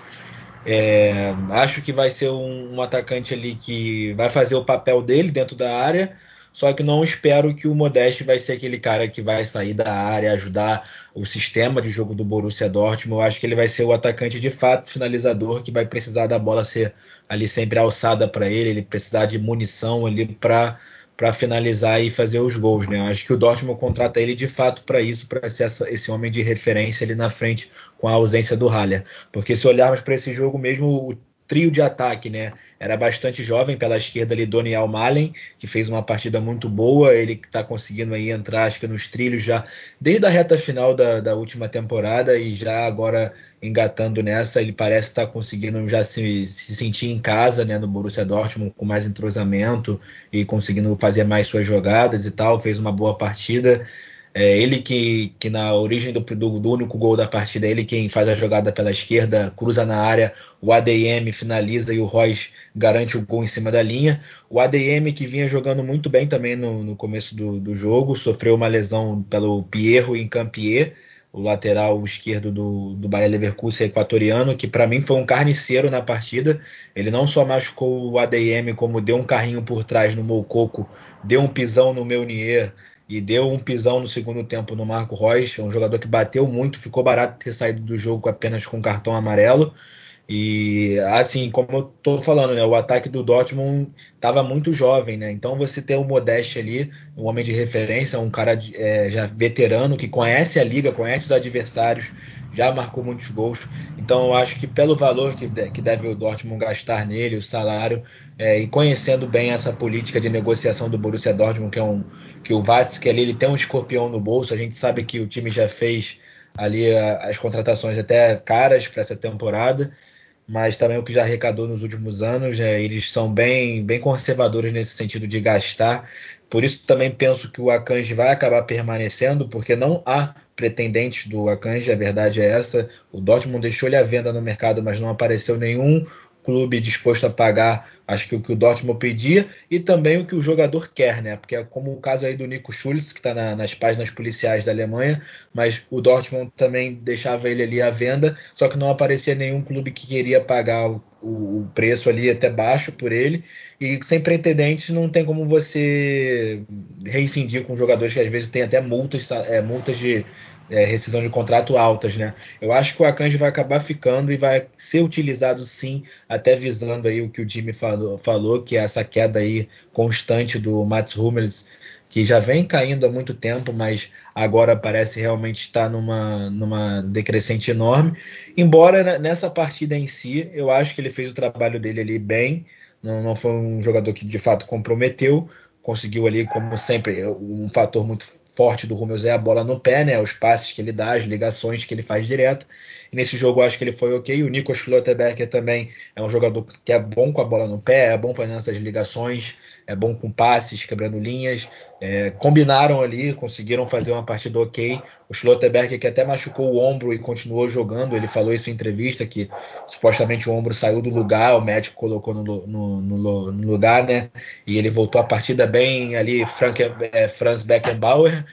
É, acho que vai ser um, um, atacante ali que vai fazer o papel dele dentro da área, só que não espero que o Modeste vai ser aquele cara que vai sair da área, ajudar o sistema de jogo do Borussia Dortmund. Eu acho que ele vai ser o atacante de fato finalizador que vai precisar da bola ser ali sempre alçada para ele, ele precisar de munição ali para para finalizar e fazer os gols, né? Eu acho que o Dortmund contrata ele de fato para isso, para ser essa, esse homem de referência ali na frente com a ausência do Haller. Porque se olharmos para esse jogo mesmo, o trio de ataque, né? Era bastante jovem pela esquerda ali, Doniel Malen, que fez uma partida muito boa. Ele está conseguindo aí entrar, acho que nos trilhos já desde a reta final da, da última temporada e já agora engatando nessa, ele parece estar tá conseguindo já se, se, sentir em casa, né, no Borussia Dortmund com mais entrosamento e conseguindo fazer mais suas jogadas e tal. Fez uma boa partida. É ele que, que na origem do, do, do, único gol da partida, é ele quem faz a jogada pela esquerda, cruza na área, o ADM finaliza e o Royce garante o gol em cima da linha. O ADM que vinha jogando muito bem também no, no começo do, do, jogo, sofreu uma lesão pelo Pierro em Campier, o lateral esquerdo do, do Bayer Leverkusen equatoriano, que para mim foi um carniceiro na partida. Ele não só machucou o ADM, como deu um carrinho por trás no Mococo, deu um pisão no Meunier, e deu um pisão no segundo tempo no Marco Reus, um jogador que bateu muito, ficou barato ter saído do jogo apenas com cartão amarelo. E assim, como eu tô falando, né, o ataque do Dortmund estava muito jovem, né? Então você ter o Modeste ali, um homem de referência, um cara é, já veterano que conhece a liga, conhece os adversários, já marcou muitos gols. Então eu acho que pelo valor que, que deve o Dortmund gastar nele, o salário, é, e conhecendo bem essa política de negociação do Borussia Dortmund, que é um que o Vatsky ali ele tem um escorpião no bolso. A gente sabe que o time já fez ali as contratações até caras para essa temporada, mas também o que já arrecadou nos últimos anos, né, eles são bem, bem conservadores nesse sentido de gastar. Por isso também penso que o Akanji vai acabar permanecendo, porque não há pretendentes do Akanji, a verdade é essa. O Dortmund deixou ele à venda no mercado, mas não apareceu nenhum clube disposto a pagar, acho que o que o Dortmund pedia e também o que o jogador quer, né? Porque é como o caso aí do Nico Schultz, que está na, nas páginas policiais da Alemanha, mas o Dortmund também deixava ele ali à venda, só que não aparecia nenhum clube que queria pagar o, o, preço ali até baixo por ele. E sem pretendentes não tem como você reincidir com jogadores que às vezes tem até multas, é, multas de é, rescisão de contrato altas, né? Eu acho que o Akanji vai acabar ficando e vai ser utilizado sim, até visando aí o que o Jimmy falou, falou que é essa queda aí constante do Mats Hummels, que já vem caindo há muito tempo, mas agora parece realmente estar numa, numa decrescente enorme. Embora nessa partida em si, eu acho que ele fez o trabalho dele ali bem, não, não foi um jogador que de fato comprometeu, conseguiu ali, como sempre, um fator muito forte do Rummels é a bola no pé, né? Os passes que ele dá, as ligações que ele faz direto. E nesse jogo eu acho que ele foi ok. O Nico Schlotterbecker também é um jogador que é bom com a bola no pé, é bom fazendo essas ligações, é bom com passes, quebrando linhas. É, combinaram ali, conseguiram fazer uma partida ok. O Schlotterbecker que até machucou o ombro e continuou jogando, ele falou isso em entrevista, que supostamente o ombro saiu do lugar, o médico colocou no, no, no, no lugar, né? E ele voltou a partida bem ali, Frank, é, Franz Beckenbauer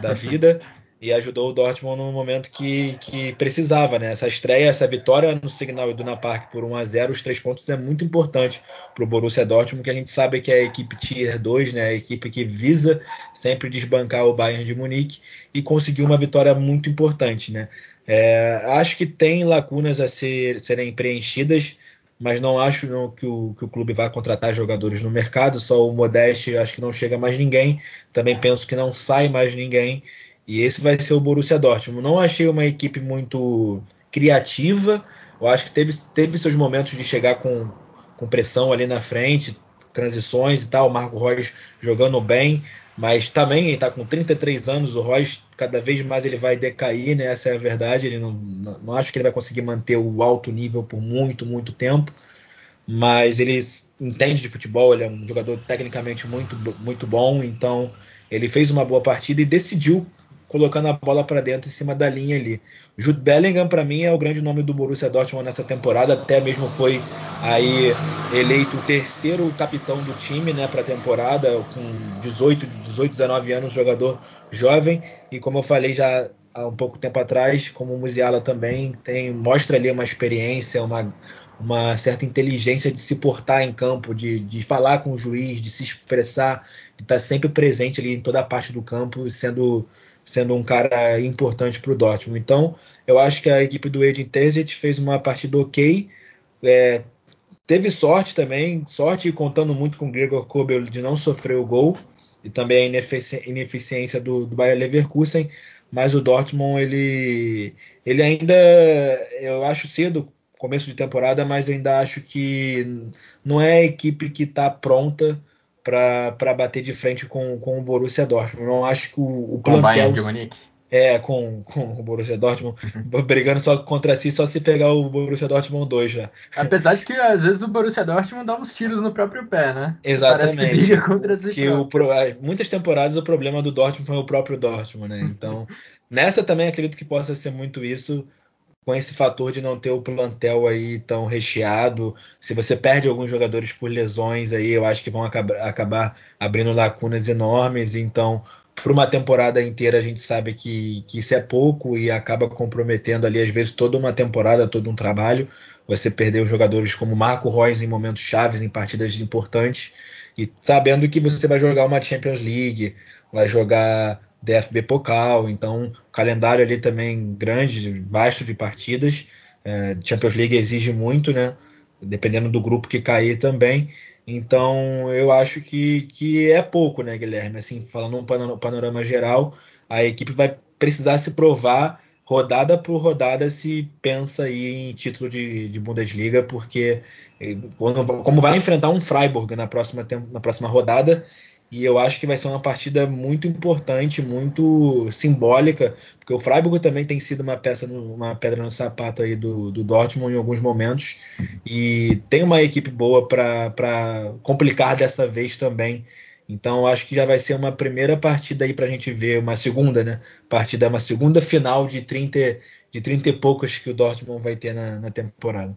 da vida e ajudou o Dortmund no momento que, que precisava, né? Essa estreia, essa vitória no Signal Iduna Park por 1 a 0, os três pontos é muito importante para o Borussia Dortmund, que a gente sabe que é a equipe Tier 2, né? A equipe que visa sempre desbancar o Bayern de Munique e conseguiu uma vitória muito importante, né? É, acho que tem lacunas a ser, serem preenchidas, mas não acho não, que, o, que o clube vai contratar jogadores no mercado, só o Modeste acho que não chega mais ninguém, também penso que não sai mais ninguém, e esse vai ser o Borussia Dortmund. Não achei uma equipe muito criativa. Eu acho que teve, teve seus momentos de chegar com, com pressão ali na frente, transições e tal, o Marco Reus jogando bem, mas também está com 33 anos, o Reus cada vez mais ele vai decair, né? Essa é a verdade. Ele não, não, não acho que ele vai conseguir manter o alto nível por muito, muito tempo mas ele entende de futebol, ele é um jogador tecnicamente muito, muito bom, então ele fez uma boa partida e decidiu colocando a bola para dentro em cima da linha ali. Jude Bellingham para mim é o grande nome do Borussia Dortmund nessa temporada, até mesmo foi aí eleito o terceiro capitão do time, né, para a temporada, com 18, 18, 19 anos, jogador jovem e como eu falei já há um pouco tempo atrás, como o Musiala também tem mostra ali uma experiência, uma uma certa inteligência de se portar em campo, de, de falar com o juiz, de se expressar, de estar sempre presente ali em toda a parte do campo, sendo, sendo um cara importante para o Dortmund. Então, eu acho que a equipe do Edin Terzic fez uma partida ok, é, teve sorte também, sorte contando muito com o Gregor Kobel de não sofrer o gol, e também a ineficiência do, do Bayer Leverkusen, mas o Dortmund ele, ele ainda eu acho cedo começo de temporada, mas ainda acho que não é a equipe que está pronta para bater de frente com, com o Borussia Dortmund. Não acho que o, o plantel. É, com, com o Borussia Dortmund, uhum. brigando só contra si, só se pegar o Borussia Dortmund 2 já. Apesar de que às vezes o Borussia Dortmund dá uns tiros no próprio pé, né? Exatamente. Parece que briga contra si que o, muitas temporadas o problema do Dortmund foi o próprio Dortmund, né? Então, nessa também acredito que possa ser muito isso com esse fator de não ter o plantel aí tão recheado. Se você perde alguns jogadores por lesões aí, eu acho que vão acabar, acabar abrindo lacunas enormes. Então, para uma temporada inteira, a gente sabe que, que isso é pouco e acaba comprometendo ali, às vezes, toda uma temporada, todo um trabalho. Você perder jogadores como Marco Reus em momentos chaves, em partidas importantes, e sabendo que você vai jogar uma Champions League, vai jogar DFB Pokal, então calendário ali também grande, vasto de partidas. É, Champions League exige muito, né? Dependendo do grupo que cair também. Então eu acho que, que é pouco, né, Guilherme? Assim, falando um panorama geral, a equipe vai precisar se provar rodada por rodada se pensa aí em título de, de Bundesliga, porque eh, quando, como vai enfrentar um Freiburg na próxima, na próxima rodada, e eu acho que vai ser uma partida muito importante, muito simbólica, porque o Freiburg também tem sido uma peça, uma pedra no sapato aí do, do Dortmund em alguns momentos. E tem uma equipe boa para complicar dessa vez também. Então acho que já vai ser uma primeira partida aí para a gente ver, uma segunda, né? Partida, uma segunda final de 30, de 30 e poucas que o Dortmund vai ter na, na temporada.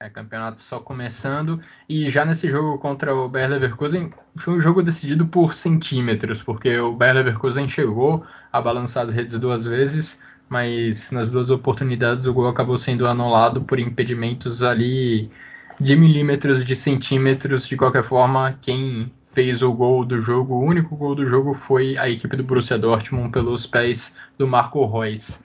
É, campeonato só começando. E já nesse jogo contra o Bayer Leverkusen, foi um jogo decidido por centímetros, porque o Bayer Leverkusen chegou a balançar as redes duas vezes, mas nas duas oportunidades o gol acabou sendo anulado por impedimentos ali de milímetros, de centímetros. De qualquer forma, quem fez o gol do jogo, o único gol do jogo, foi a equipe do Borussia Dortmund pelos pés do Marco Reus.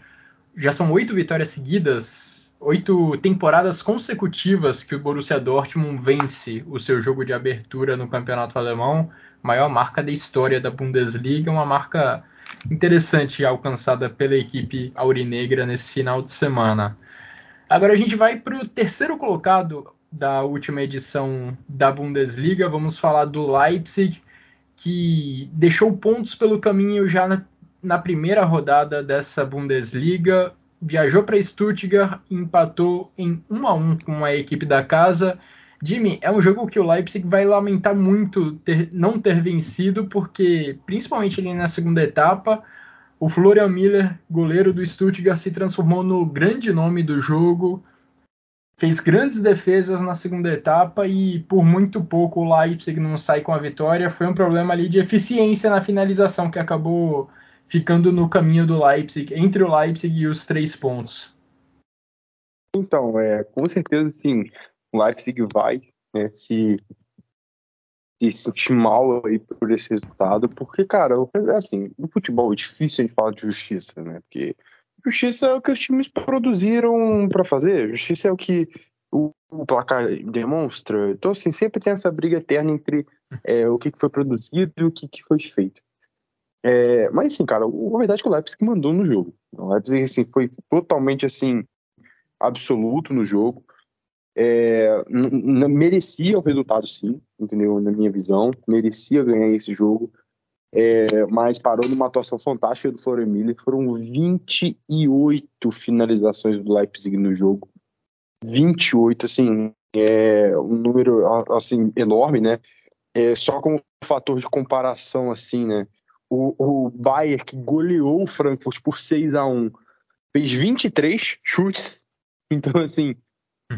Já são oito vitórias seguidas oito temporadas consecutivas que o Borussia Dortmund vence o seu jogo de abertura no campeonato alemão, maior marca da história da Bundesliga, uma marca interessante alcançada pela equipe aurinegra nesse final de semana. Agora a gente vai para o terceiro colocado da última edição da Bundesliga, vamos falar do Leipzig, que deixou pontos pelo caminho já na, na primeira rodada dessa Bundesliga, viajou para Stuttgart e empatou em 1 a 1 com a equipe da casa. Jimmy, é um jogo que o Leipzig vai lamentar muito ter, não ter vencido, porque principalmente ali na segunda etapa, o Florian Miller, goleiro do Stuttgart, se transformou no grande nome do jogo, fez grandes defesas na segunda etapa e por muito pouco o Leipzig não sai com a vitória. Foi um problema ali de eficiência na finalização que acabou ficando no caminho do Leipzig, entre o Leipzig e os três pontos? Então, é, com certeza, sim, o Leipzig vai né, se, se sentir mal aí por esse resultado, porque, cara, assim, no futebol é difícil a gente falar de justiça, né? Porque justiça é o que os times produziram para fazer, justiça é o que o, placar demonstra. Então, assim, sempre tem essa briga eterna entre é, o que, foi produzido e o que foi feito. É, mas assim, cara, a verdade é que o Leipzig mandou no jogo. O Leipzig assim, foi totalmente assim absoluto no jogo. É, merecia o resultado, sim, entendeu? Na minha visão, merecia ganhar esse jogo, é, mas parou numa atuação fantástica do Florian Miller. Foram 28 finalizações do Leipzig no jogo, 28, assim, é um número assim enorme, né? É, só como fator de comparação, assim, né? O, o Bayern que goleou o Frankfurt por 6 a 1 fez 23 chutes. [LAUGHS] Então, assim,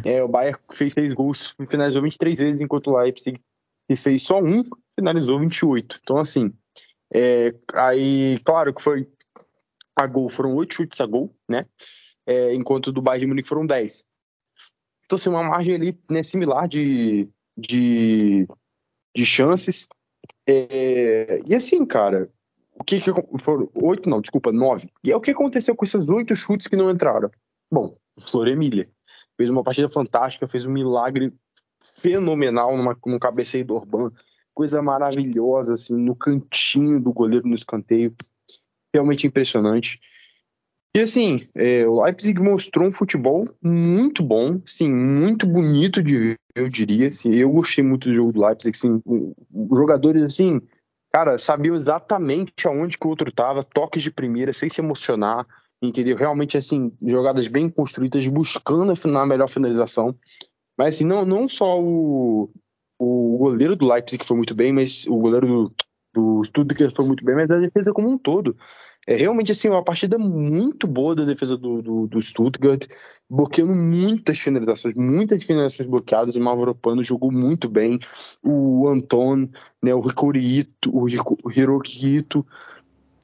é, o Bayern fez 6 gols, finalizou 23 vezes, enquanto o Leipzig que fez só um, finalizou 28. Então, assim, é, aí, claro que foi a gol, foram 8 chutes a gol, né? É, enquanto do Bayern de Munique foram 10. Então, assim, uma margem ali né, similar de, de, de chances. É, e assim, cara, o que, que foram oito, não, desculpa, nove. E é o que aconteceu com esses oito chutes que não entraram? Bom, o Flor Emília fez uma partida fantástica, fez um milagre fenomenal numa, num cabeceio do Orban, coisa maravilhosa, assim, no cantinho do goleiro no escanteio, realmente impressionante. E assim, é, o Leipzig mostrou um futebol muito bom, sim, muito bonito de ver, eu diria. Assim, eu gostei muito do jogo do Leipzig, assim, jogadores assim, cara, sabiam exatamente aonde que o outro estava, toques de primeira, sem se emocionar, entendeu? Realmente assim, jogadas bem construídas, buscando a melhor finalização. Mas assim, não, não só o, o goleiro do Leipzig foi muito bem, mas o goleiro do, do Stuttgart foi muito bem, mas a defesa como um todo. É realmente assim, uma partida muito boa da defesa do, do, do Stuttgart, bloqueando muitas finalizações, muitas finalizações bloqueadas. O Mavropano jogou muito bem. O Anton, né, o Ricorito, o Hiroki Ito,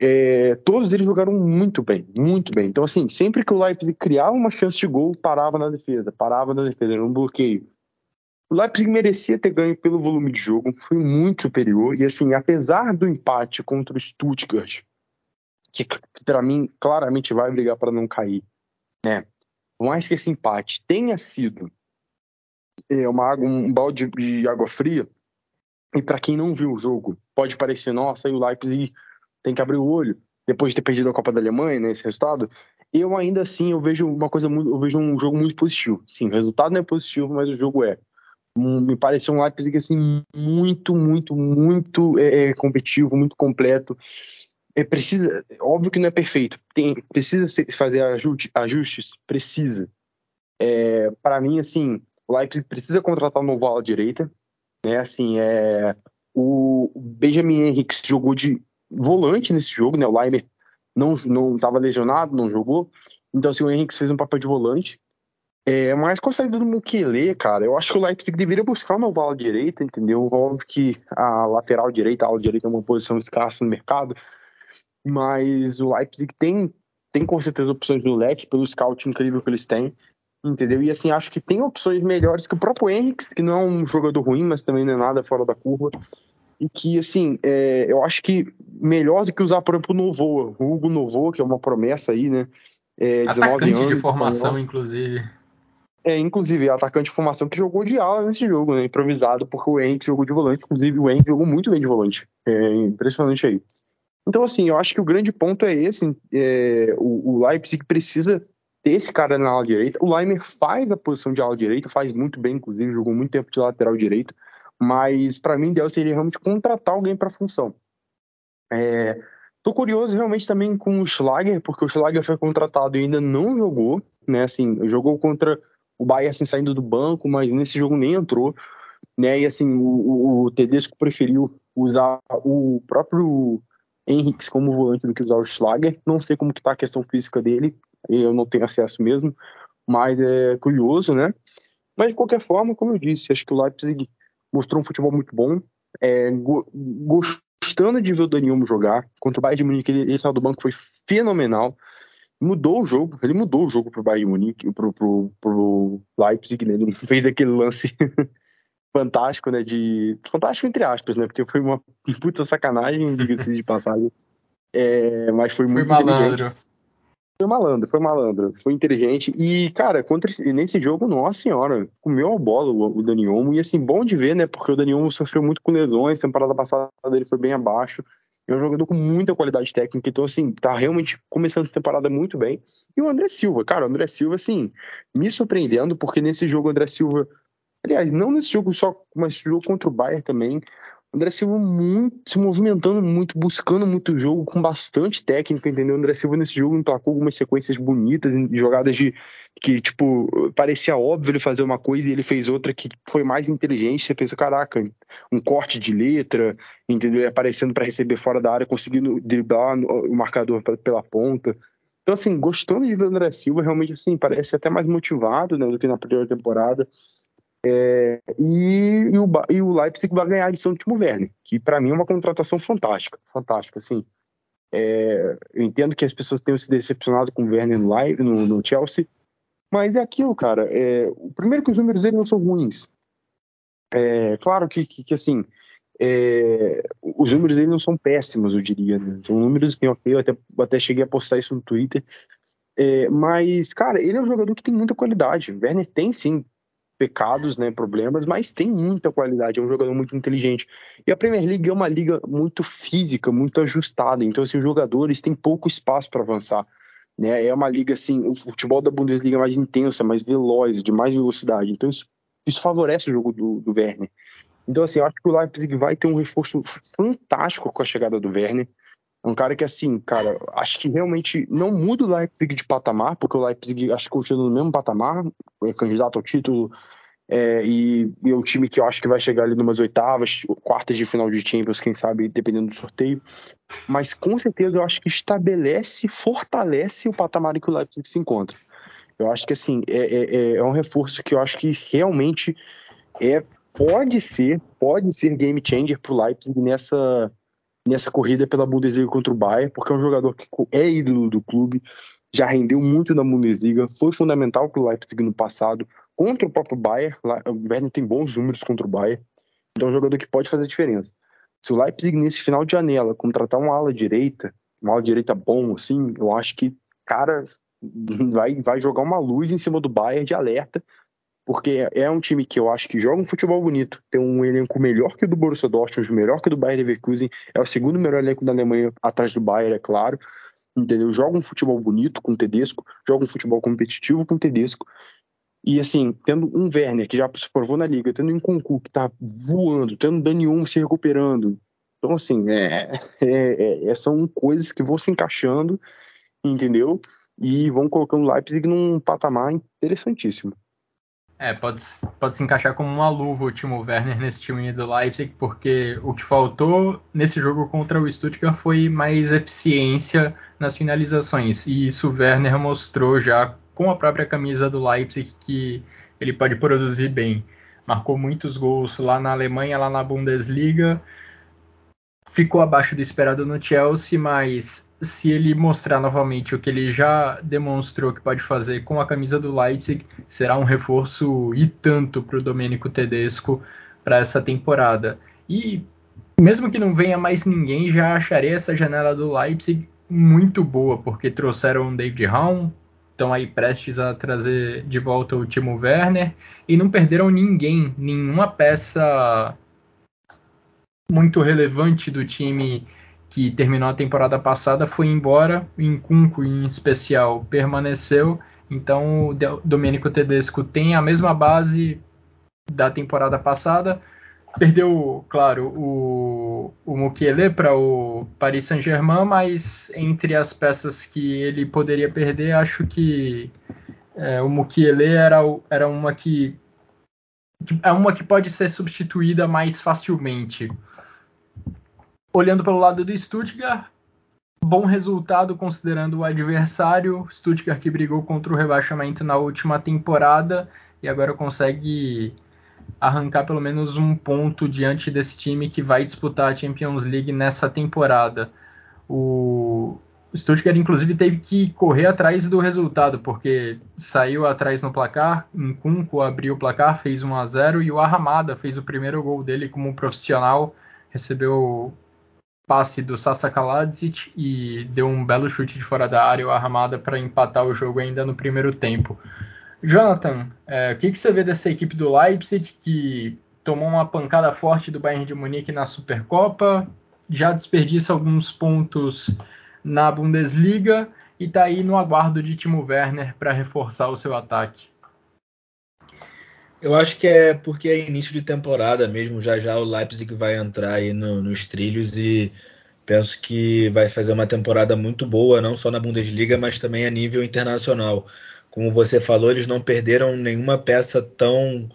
é, todos eles jogaram muito bem, muito bem. Então, assim, sempre que o Leipzig criava uma chance de gol, parava na defesa, parava na defesa, era um bloqueio. O Leipzig merecia ter ganho pelo volume de jogo, foi muito superior. E, assim, apesar do empate contra o Stuttgart, que para mim claramente vai brigar para não cair, né? Por mais que esse empate tenha sido é, uma água, um balde de água fria, e para quem não viu o jogo, pode parecer, nossa, e o Leipzig tem que abrir o olho depois de ter perdido a Copa da Alemanha, né, esse resultado. Eu ainda assim eu vejo uma coisa muito, eu vejo um jogo muito positivo. Sim, o resultado não é positivo, mas o jogo é. Um, me pareceu um Leipzig assim muito, muito, muito é, é competitivo, muito completo é, precisa, óbvio que não é perfeito, tem, precisa fazer ajuste, ajustes, precisa. É, para mim, assim, o Leipzig precisa contratar um novo ala direita, né? Assim, é, o Benjamin Henrique jogou de volante nesse jogo, né? O Leimer não não estava lesionado, não jogou, então assim, o Henrique fez um papel de volante. É, mas com a saída do Mukele, cara, eu acho que o Leipzig deveria buscar uma ala direita, entendeu? Óbvio que a lateral direita, a ala direita é uma posição escassa no mercado, mas o Leipzig tem, tem com certeza opções no leque, pelo scout incrível que eles têm, entendeu? E assim, acho que tem opções melhores que o próprio Henrique, que não é um jogador ruim, mas também não é nada fora da curva. E que, assim, é, eu acho que melhor do que usar, por exemplo, o Novoa, o Hugo Novoa, que é uma promessa aí, né? É, 19 atacante anos, de formação, inclusive. É, inclusive, atacante de formação que jogou de ala nesse jogo, né? Improvisado, porque o Henrique jogou de volante. Inclusive, o Henrique jogou muito bem de volante. É impressionante aí. Então, assim, eu acho que o grande ponto é esse: é, o, o, Leipzig precisa ter esse cara na ala direita. O Leimer faz a posição de ala direita, faz muito bem, inclusive, jogou muito tempo de lateral direito. Mas, para mim, o ideal seria realmente contratar alguém para a função. É, tô curioso realmente também com o Schlager, porque o Schlager foi contratado e ainda não jogou, né? Assim, jogou contra o Bayern assim, saindo do banco, mas nesse jogo nem entrou. Né, e assim, o, o, o Tedesco preferiu usar o próprio Henrique como volante do que usar o Schlager. Não sei como que tá a questão física dele, eu não tenho acesso mesmo, mas é curioso, né? Mas de qualquer forma, como eu disse, acho que o Leipzig mostrou um futebol muito bom, é, gostando de ver o Daniel jogar. Contra o Bayern de Munique, ele, ele saiu do banco, foi fenomenal. Mudou o jogo, ele mudou o jogo pro Bayern de Munique, pro, pro, pro Leipzig, né? Ele fez aquele lance [LAUGHS] fantástico, né? De. Fantástico entre aspas, né? Porque foi uma [LAUGHS] puta sacanagem, diga-se de passagem. É, mas foi, foi muito malandro. Foi malandro, foi malandro, foi inteligente. E, cara, contra nesse jogo, nossa senhora, comeu a bola o, o Dani Olmo. E assim, bom de ver, né? Porque o Dani Olmo sofreu muito com lesões, a temporada passada dele foi bem abaixo. É um jogador com muita qualidade técnica, então, assim, tá realmente começando essa temporada muito bem. E o André Silva, cara, o André Silva, assim, me surpreendendo, porque nesse jogo o André Silva, aliás, não nesse jogo só, mas jogo contra o Bayern também, André Silva muito, se movimentando muito, buscando muito o jogo, com bastante técnica, entendeu? André Silva nesse jogo emplacou algumas sequências bonitas, jogadas de que, tipo, parecia óbvio ele fazer uma coisa e ele fez outra que foi mais inteligente. Você pensa, caraca, um corte de letra, entendeu? Aparecendo para receber fora da área, conseguindo driblar o marcador pela ponta. Então, assim, gostando de ver o André Silva, realmente, assim, parece até mais motivado né, do que na primeira temporada. É, e, e, o, e, o, Leipzig vai ganhar a edição do Timo Werner, que para mim é uma contratação fantástica, fantástica, assim. É, eu entendo que as pessoas tenham se decepcionado com o Werner no, live, no, no Chelsea, mas é aquilo, cara. É, o primeiro que os números dele não são ruins. É, claro que, que, que assim, é, os números dele não são péssimos, eu diria. Né? São números que eu até, até cheguei a postar isso no Twitter. É, mas, cara, ele é um jogador que tem muita qualidade. O Werner tem sim pecados, né, problemas, mas tem muita qualidade, é um jogador muito inteligente. E a Premier League é uma liga muito física, muito ajustada, então assim, os jogadores têm pouco espaço para avançar. Né? É uma liga assim, o futebol da Bundesliga é mais intensa, mais veloz, de mais velocidade. Então isso, isso favorece o jogo do, do Werner. Então assim, eu acho que o Leipzig vai ter um reforço fantástico com a chegada do Werner. É um cara que, assim, cara, acho que realmente não muda o Leipzig de patamar, porque o Leipzig acho que continua no mesmo patamar, é candidato ao título, é, e, e, é um time que eu acho que vai chegar ali numas oitavas, quartas de final de Champions, quem sabe, dependendo do sorteio. Mas com certeza eu acho que estabelece, fortalece o patamar em que o Leipzig se encontra. Eu acho que assim, é, é, é, é um reforço que eu acho que realmente é, pode ser, pode ser game changer para o Leipzig nessa nessa corrida pela Bundesliga contra o Bayern, porque é um jogador que é ídolo do clube, já rendeu muito na Bundesliga, foi fundamental para o Leipzig no passado, contra o próprio Bayern, o Bayern tem bons números contra o Bayern, então é um jogador que pode fazer diferença. Se o Leipzig nesse final de janela contratar uma ala direita, uma ala direita bom assim, eu acho que cara [LAUGHS] vai vai jogar uma luz em cima do Bayern de alerta porque é um time que eu acho que joga um futebol bonito, tem um elenco melhor que o do Borussia Dortmund, melhor que o do Bayern Leverkusen, é o segundo melhor elenco da Alemanha, atrás do Bayern, é claro, entendeu? Joga um futebol bonito com o Tedesco, joga um futebol competitivo com o Tedesco, e assim, tendo um Werner que já se provou na liga, tendo um Nkunku que tá voando, tendo Dani Um se recuperando, então assim, é, é, é, são coisas que vão se encaixando, entendeu? E vão colocando o Leipzig num patamar interessantíssimo. É, pode, pode se encaixar como uma luva o Timo Werner nesse time do Leipzig, porque o que faltou nesse jogo contra o Stuttgart foi mais eficiência nas finalizações. E isso o Werner mostrou já com a própria camisa do Leipzig que ele pode produzir bem. Marcou muitos gols lá na Alemanha, lá na Bundesliga. Ficou abaixo do esperado no Chelsea, mas se ele mostrar novamente o que ele já demonstrou que pode fazer com a camisa do Leipzig, será um reforço e tanto para o Domenico Tedesco para essa temporada. E mesmo que não venha mais ninguém, já acharei essa janela do Leipzig muito boa, porque trouxeram o David Raum, estão aí prestes a trazer de volta o Timo Werner e não perderam ninguém, nenhuma peça muito relevante do time que terminou a temporada passada, foi embora, em Cunco em especial permaneceu. Então o Domenico Tedesco tem a mesma base da temporada passada. Perdeu, claro, o, o para o Paris Saint-Germain, mas entre as peças que ele poderia perder, acho que é, o Mukiele era, era uma que é uma que pode ser substituída mais facilmente olhando pelo lado do Stuttgart, bom resultado considerando o adversário. Stuttgart que brigou contra o rebaixamento na última temporada e agora consegue arrancar pelo menos um ponto diante desse time que vai disputar a Champions League nessa temporada. O Stuttgart, inclusive, teve que correr atrás do resultado, porque saiu atrás no placar, Nkunku abriu o placar, fez 1 a 0 e o Arramada fez o primeiro gol dele como profissional, recebeu passe do Sasa Kaladzic e deu um belo chute de fora da área, o Arramada, para empatar o jogo ainda no primeiro tempo. Jonathan, é, o que, que, você vê dessa equipe do Leipzig que tomou uma pancada forte do Bayern de Munique na Supercopa já desperdiça alguns pontos na Bundesliga e está aí no aguardo de Timo Werner para reforçar o seu ataque. Eu acho que é porque é início de temporada mesmo, já já o Leipzig vai entrar aí no, nos trilhos e penso que vai fazer uma temporada muito boa, não só na Bundesliga, mas também a nível internacional. Como você falou, eles não perderam nenhuma peça tão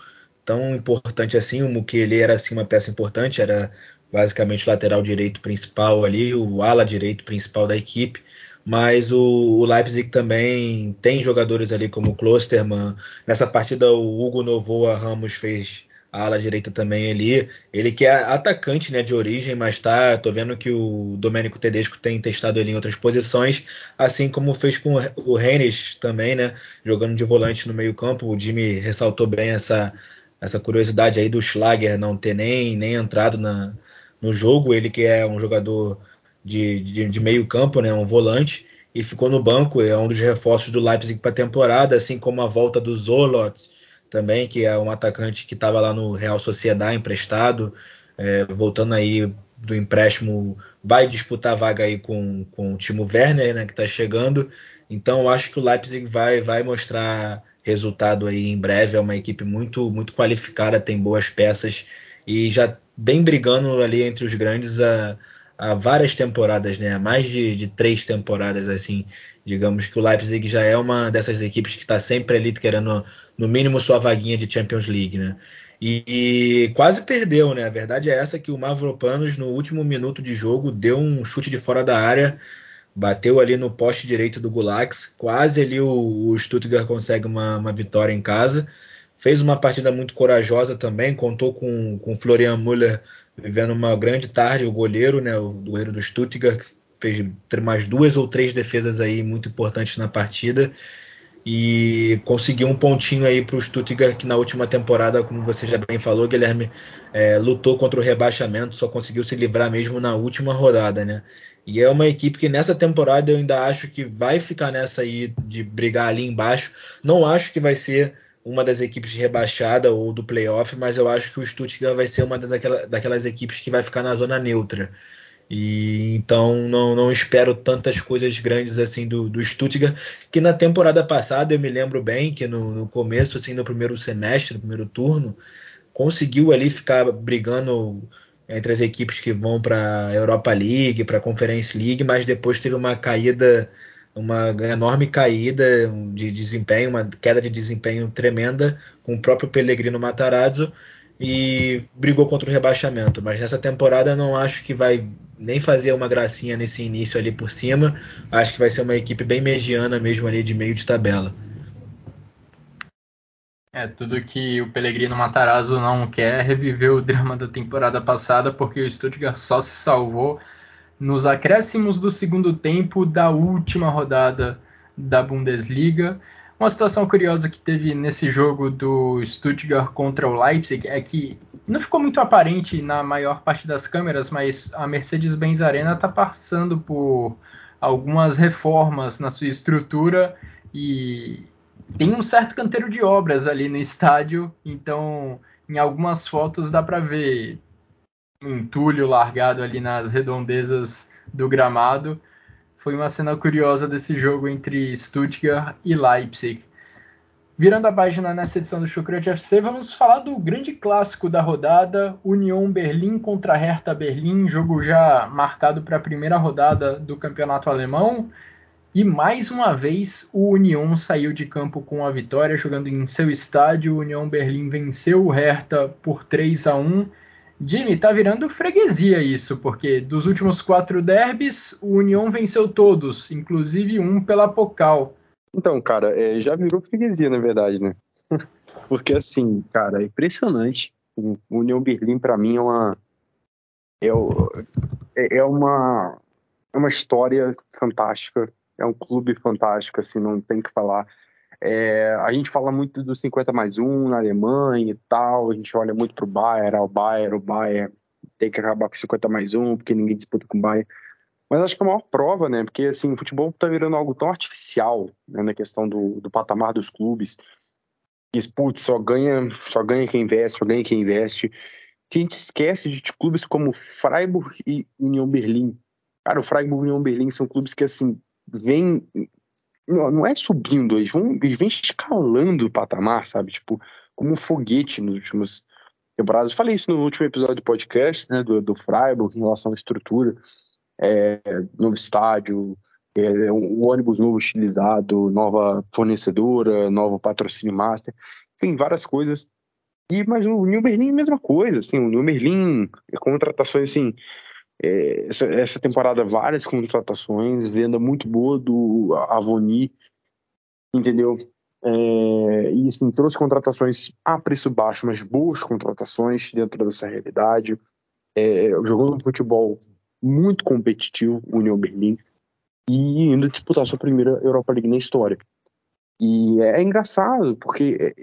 tão importante assim. O Mukele era assim uma peça importante, era basicamente o lateral direito principal ali, o ala direito principal da equipe mas o, o, Leipzig também tem jogadores ali como o. Nessa partida o Hugo Novoa Ramos fez a ala direita também ali. Ele que é atacante né, de origem, mas tá, tô vendo que o Domênico Tedesco tem testado ele em outras posições, assim como fez com o Rennes também, né, jogando de volante no meio campo. O Jimmy ressaltou bem essa, essa curiosidade aí do Schlager não ter nem, nem entrado na, no jogo. Ele que é um jogador de, de, de meio campo, né, um volante, e ficou no banco, é um dos reforços do Leipzig para a temporada, assim como a volta do Zolot também, que é um atacante que estava lá no Real Sociedade emprestado, é, voltando aí do empréstimo, vai disputar a vaga aí com, com o Timo Werner, né, que está chegando. Então, eu acho que o Leipzig vai, vai mostrar resultado aí em breve. É uma equipe muito, muito qualificada, tem boas peças e já bem brigando ali entre os grandes a, há várias temporadas, né? Mais de, de, três temporadas, assim. Digamos que o Leipzig já é uma dessas equipes que está sempre ali querendo, no mínimo, sua vaguinha de Champions League, né? E, e, quase perdeu, né? A verdade é essa que o Mavropanos, no último minuto de jogo, deu um chute de fora da área, bateu ali no poste direito do Gulax, quase ali o, o Stuttgart consegue uma, uma vitória em casa. Fez uma partida muito corajosa também, contou com, com Florian Müller vivendo uma grande tarde, o goleiro, né, o goleiro do Stuttgart, fez mais duas ou três defesas aí muito importantes na partida e conseguiu um pontinho aí para o Stuttgart que na última temporada, como você já bem falou, Guilherme, é, lutou contra o rebaixamento, só conseguiu se livrar mesmo na última rodada, né? E é uma equipe que nessa temporada eu ainda acho que vai ficar nessa aí de brigar ali embaixo. Não acho que vai ser uma das equipes rebaixada ou do playoff, mas eu acho que o Stuttgart vai ser uma das, daquelas equipes que vai ficar na zona neutra. E então não, não espero tantas coisas grandes assim do, do Stuttgart, que na temporada passada eu me lembro bem que no, no começo, assim, no primeiro semestre, no primeiro turno, conseguiu ali ficar brigando entre as equipes que vão para a Europa League, para a Conference League, mas depois teve uma caída uma enorme caída de desempenho, uma queda de desempenho tremenda com o próprio Pellegrino Matarazzo e brigou contra o rebaixamento. Mas nessa temporada não acho que vai nem fazer uma gracinha nesse início ali por cima. Acho que vai ser uma equipe bem mediana mesmo ali de meio de tabela. É, tudo que o Pellegrino Matarazzo não quer é reviver o drama da temporada passada, porque o Stuttgart só se salvou nos acréscimos do segundo tempo da última rodada da Bundesliga. Uma situação curiosa que teve nesse jogo do Stuttgart contra o Leipzig é que não ficou muito aparente na maior parte das câmeras, mas a Mercedes-Benz Arena está passando por algumas reformas na sua estrutura e tem um certo canteiro de obras ali no estádio, então em algumas fotos dá para ver entulho largado ali nas redondezas do gramado. Foi uma cena curiosa desse jogo entre Stuttgart e Leipzig. Virando a página nessa edição do Chucrute FC, vamos falar do grande clássico da rodada, Union Berlim contra Hertha Berlim, jogo já marcado para a primeira rodada do campeonato alemão. E mais uma vez o Union saiu de campo com a vitória, jogando em seu estádio. O Union Berlim venceu o Hertha por 3 a 1 Jimmy, tá virando freguesia isso, porque dos últimos quatro derbys, o União venceu todos, inclusive um pela Pocal. Então, cara, é, já virou freguesia, na verdade, né? [LAUGHS] porque assim, cara, é impressionante. O União Berlim, para mim, é uma. É, é, é uma. É uma história fantástica. É um clube fantástico, assim, não tem que falar. É, a gente fala muito do 50 mais 1 na Alemanha e tal, a gente olha muito pro Bayern, o Bayern, o Bayern tem que acabar com 50 mais 1, porque ninguém disputa com o Bayern. Mas acho que é a maior prova, né? Porque assim, o futebol tá virando algo tão artificial né, na questão do, do patamar dos clubes. E, putz, só ganha, só ganha quem investe, só ganha quem investe. que a gente esquece de clubes como Freiburg e União Berlim. Cara, o Freiburg e União Berlim são clubes que, assim, vêm. Não, não é subindo, eles, vão, eles vêm escalando o patamar, sabe? Tipo, como um foguete nos últimos temporadas. Eu falei isso no último episódio do podcast, né, do, do Freiburg, em relação à estrutura, é, novo estádio, é, um ônibus novo estilizado, nova fornecedora, novo patrocínio master, enfim, várias coisas. E, mas o New Berlin é a mesma coisa, assim, o New Berlin, é contratações, assim, é, essa, essa, temporada várias contratações, venda muito boa do Avoni, entendeu? É, e assim, trouxe contratações a preço baixo, mas boas contratações dentro da sua realidade. É, um futebol muito competitivo, União Berlim, e indo disputar sua primeira Europa League na história. E é, é engraçado, porque, é,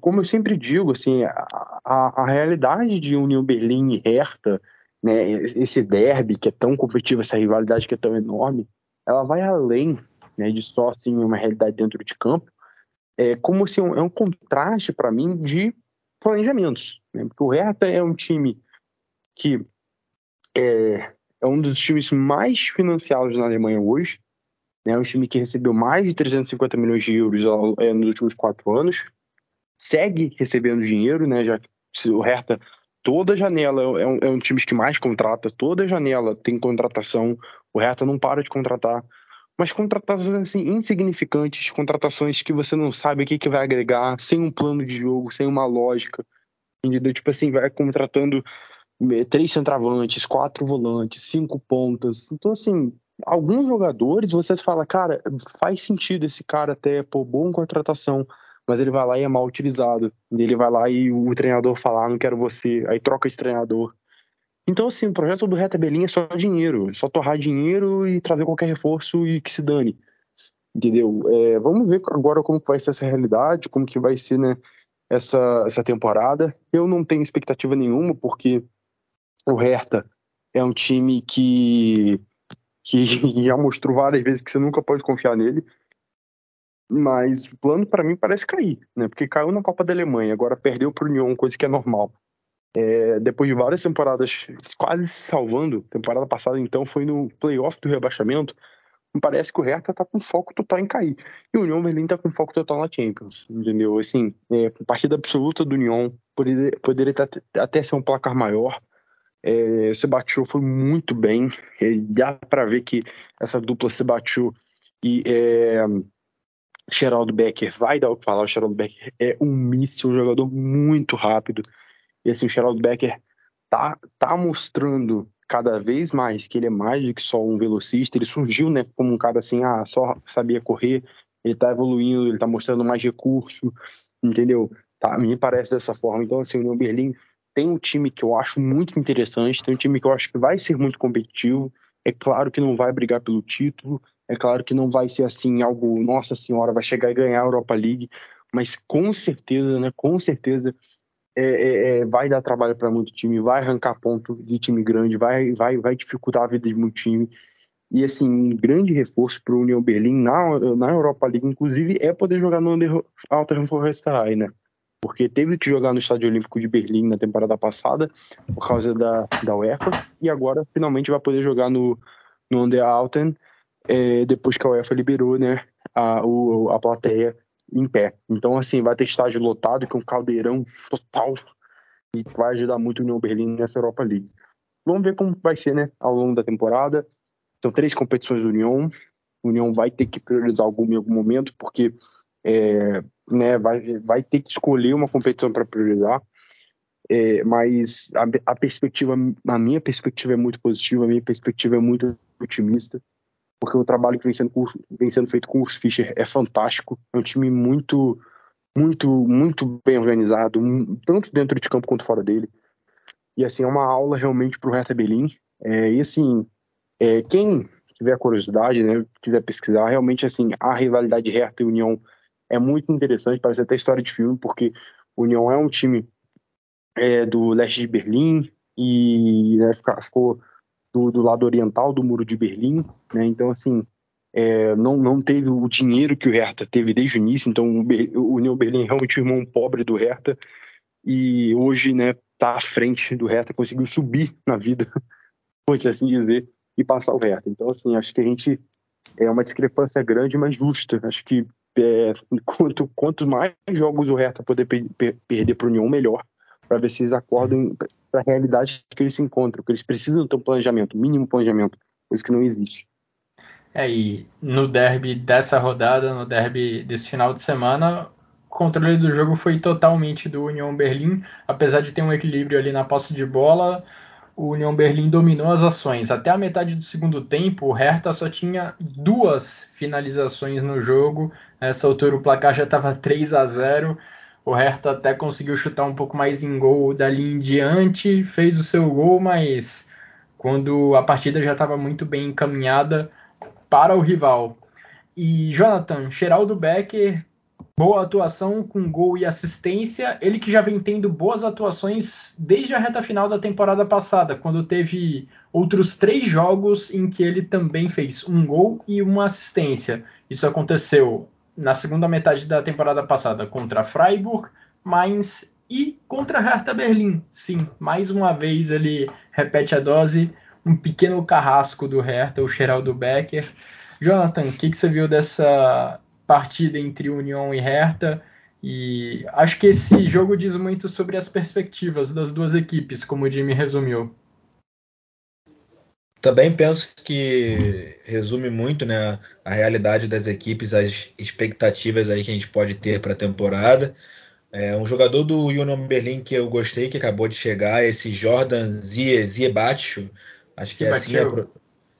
como eu sempre digo, assim, a, a, a realidade de União Berlim e Hertha, né, esse derby que é tão competitivo, essa rivalidade que é tão enorme, ela vai além né, de só assim, uma realidade dentro de campo, é como se assim, é um contraste para mim de planejamentos. Né? Porque o Hertha é um time que é, é um dos times mais financiados na Alemanha hoje. Né? É um time que recebeu mais de 350 milhões de euros é, nos últimos quatro anos. Segue recebendo dinheiro, né? já que o Hertha, toda janela, é um, é um time que mais contrata, toda janela tem contratação. O Hertha não para de contratar mas contratações assim, insignificantes, contratações que você não sabe o que, que vai agregar, sem um plano de jogo, sem uma lógica. Entendeu? Tipo assim, vai contratando eh, três centravantes, quatro volantes, cinco pontas. Então, assim, alguns jogadores você fala, cara, faz sentido esse cara até, pô, boa contratação, mas ele vai lá e é mal utilizado. Ele vai lá e o treinador fala, ah, não quero você, aí troca de treinador. Então, assim, o projeto do Reta Belinha é só dinheiro, é só torrar dinheiro e trazer qualquer reforço e que se dane. Entendeu? É, vamos ver agora como vai ser essa realidade, como que vai ser, né, essa, essa temporada. Eu não tenho expectativa nenhuma, porque o Hertha é um time que, que [LAUGHS] já mostrou várias vezes que você nunca pode confiar nele. Mas o plano para mim parece cair, né? Porque caiu na Copa da Alemanha, agora perdeu para o União, coisa que é normal. É, depois de várias temporadas quase se salvando, temporada passada então foi no playoff do rebaixamento, parece que o Hertha tá com foco total em cair. E o União Berlim tá com foco total na Champions, entendeu? Assim, é, partida absoluta do União, poderia, poderia até ser um placar maior. É, se bateu foi muito bem, é, dá para ver que essa dupla se bateu e é, Geraldo Becker vai dar o que falar. O Geraldo Becker é um míssil, um jogador muito rápido. E assim, o Gerald Becker tá, tá mostrando cada vez mais que ele é mais do que só um velocista. Ele surgiu, né, como um cara assim, ah, só sabia correr. Ele tá evoluindo, ele tá mostrando mais recurso, entendeu? Tá, me parece dessa forma. Então, assim, o União Berlim tem um time que eu acho muito interessante, tem um time que eu acho que vai ser muito competitivo. É claro que não vai brigar pelo título, é claro que não vai ser assim algo, nossa senhora, vai chegar e ganhar a Europa League, mas com certeza, né, com certeza é, é, é, vai dar trabalho para muito time, vai arrancar ponto de time grande, vai, vai, vai dificultar a vida de muito time. E assim, um grande reforço para o União Berlim na, na Europa League, inclusive, é poder jogar no Under Forrestai, né? Porque teve que jogar no Estádio Olímpico de Berlim na temporada passada, por causa da, da UEFA, e agora finalmente vai poder jogar no, no Underalten, é, depois que a UEFA liberou né, a, o, a plateia em pé. Então, assim, vai ter estádio lotado com um caldeirão total e vai ajudar muito o União Berlim nessa Europa League. Vamos ver como vai ser, né, ao longo da temporada. São três competições do União. O União vai ter que priorizar alguma em algum momento, porque é, né, vai, vai ter que escolher uma competição para priorizar. É, mas a, a, perspectiva, a minha perspectiva é muito positiva, a minha perspectiva é muito otimista porque o trabalho que vem sendo, vem sendo feito com o Fischer é fantástico. É um time muito, muito, muito bem organizado, tanto dentro de campo quanto fora dele. E assim, é uma aula realmente para o Hertha Berlim. É, e assim, é, quem tiver curiosidade, né, quiser pesquisar, realmente assim, a rivalidade Hertha e União é muito interessante, parece até história de filme, porque União é um time é, do leste de Berlim e né, ficou do, do lado oriental do Muro de Berlim, né? Então, assim, é, não, não teve o dinheiro que o Hertha teve desde o início, então o, o União Berlim é realmente o irmão pobre do Hertha, e hoje, né, tá à frente do Hertha, conseguiu subir na vida, [LAUGHS] por assim dizer, e passar o Hertha. Então, assim, acho que a gente é uma discrepância grande, mas justa. Acho que é, quanto, quanto mais jogos o Hertha poder per, per, perder para o União, melhor, para ver se eles acordam para a realidade que eles se encontram, que eles precisam ter um planejamento, mínimo planejamento, coisa que não existe. É, e no derby dessa rodada, no derby desse final de semana, o controle do jogo foi totalmente do União Berlim, apesar de ter um equilíbrio ali na posse de bola, o União Berlim dominou as ações. Até a metade do segundo tempo, o Hertha só tinha duas finalizações no jogo. Nessa altura o placar já estava 3 a 0. O Hertha até conseguiu chutar um pouco mais em gol dali em diante, fez o seu gol, mas quando a partida já estava muito bem encaminhada para o rival. E Jonathan, Geraldo Becker boa atuação com gol e assistência. Ele que já vem tendo boas atuações desde a reta final da temporada passada, quando teve outros três jogos em que ele também fez um gol e uma assistência. Isso aconteceu na segunda metade da temporada passada contra Freiburg, Mainz e contra Hertha Berlim. Sim, mais uma vez ele repete a dose, um pequeno carrasco do Hertha, o Geraldo Becker. Jonathan, o que, que você viu dessa partida entre União e Hertha. E acho que esse jogo diz muito sobre as perspectivas das duas equipes, como o Jimmy resumiu. Também penso que resume muito né, a realidade das equipes, as expectativas aí que a gente pode ter para a temporada. É, um jogador do Union Berlin que eu gostei, que acabou de chegar, esse Jordan Ziebacho, acho que é assim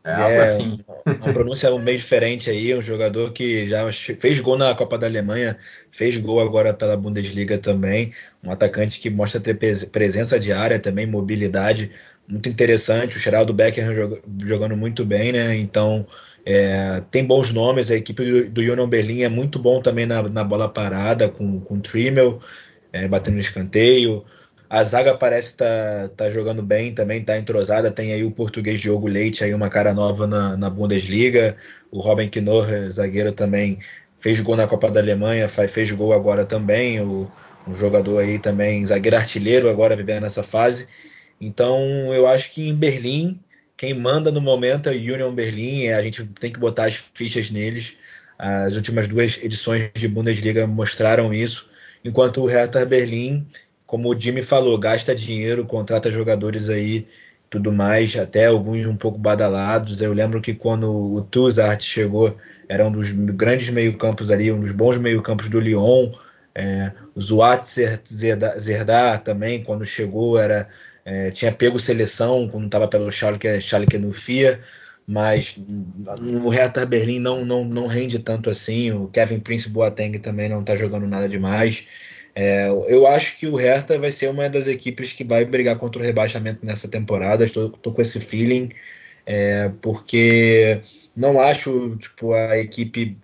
é, é, assim. Uma pronúncia meio diferente aí, um jogador que já fez gol na Copa da Alemanha, fez gol agora pela Bundesliga também, um atacante que mostra ter presença de área também, mobilidade, muito interessante, o Geraldo Becker jogando muito bem, né, então é, tem bons nomes, a equipe do, do Union Berlin é muito bom também na, na bola parada, com, com o Trimmel, é, batendo no escanteio, a zaga parece estar tá, tá jogando bem também, tá entrosada. Tem aí o português Diogo Leite, aí uma cara nova na, na Bundesliga. O Robin Knorr, zagueiro também, fez gol na Copa da Alemanha, faz, fez gol agora também. O, um jogador aí também, zagueiro artilheiro, agora vivendo nessa fase. Então eu acho que em Berlim, quem manda no momento é o Union Berlim. A gente tem que botar as fichas neles. As últimas duas edições de Bundesliga mostraram isso. Enquanto o Hertha Berlim como o Jimmy falou, gasta dinheiro, contrata jogadores aí, tudo mais, até alguns um pouco badalados. Eu lembro que quando o Tuzart chegou, era um dos grandes meio-campos ali, um dos bons meio-campos do Lyon. É, o Zuat Zerdar também, quando chegou, era é, tinha pego seleção quando estava pelo Schalke, Schalke no FIA, mas no Hertha Berlim não, não, não rende tanto assim. O Kevin Prince Boateng também não está jogando nada demais. É, eu acho que o Hertha vai ser uma das equipes que vai brigar contra o rebaixamento nessa temporada. Estou, estou com esse feeling, é, porque não acho tipo, a equipe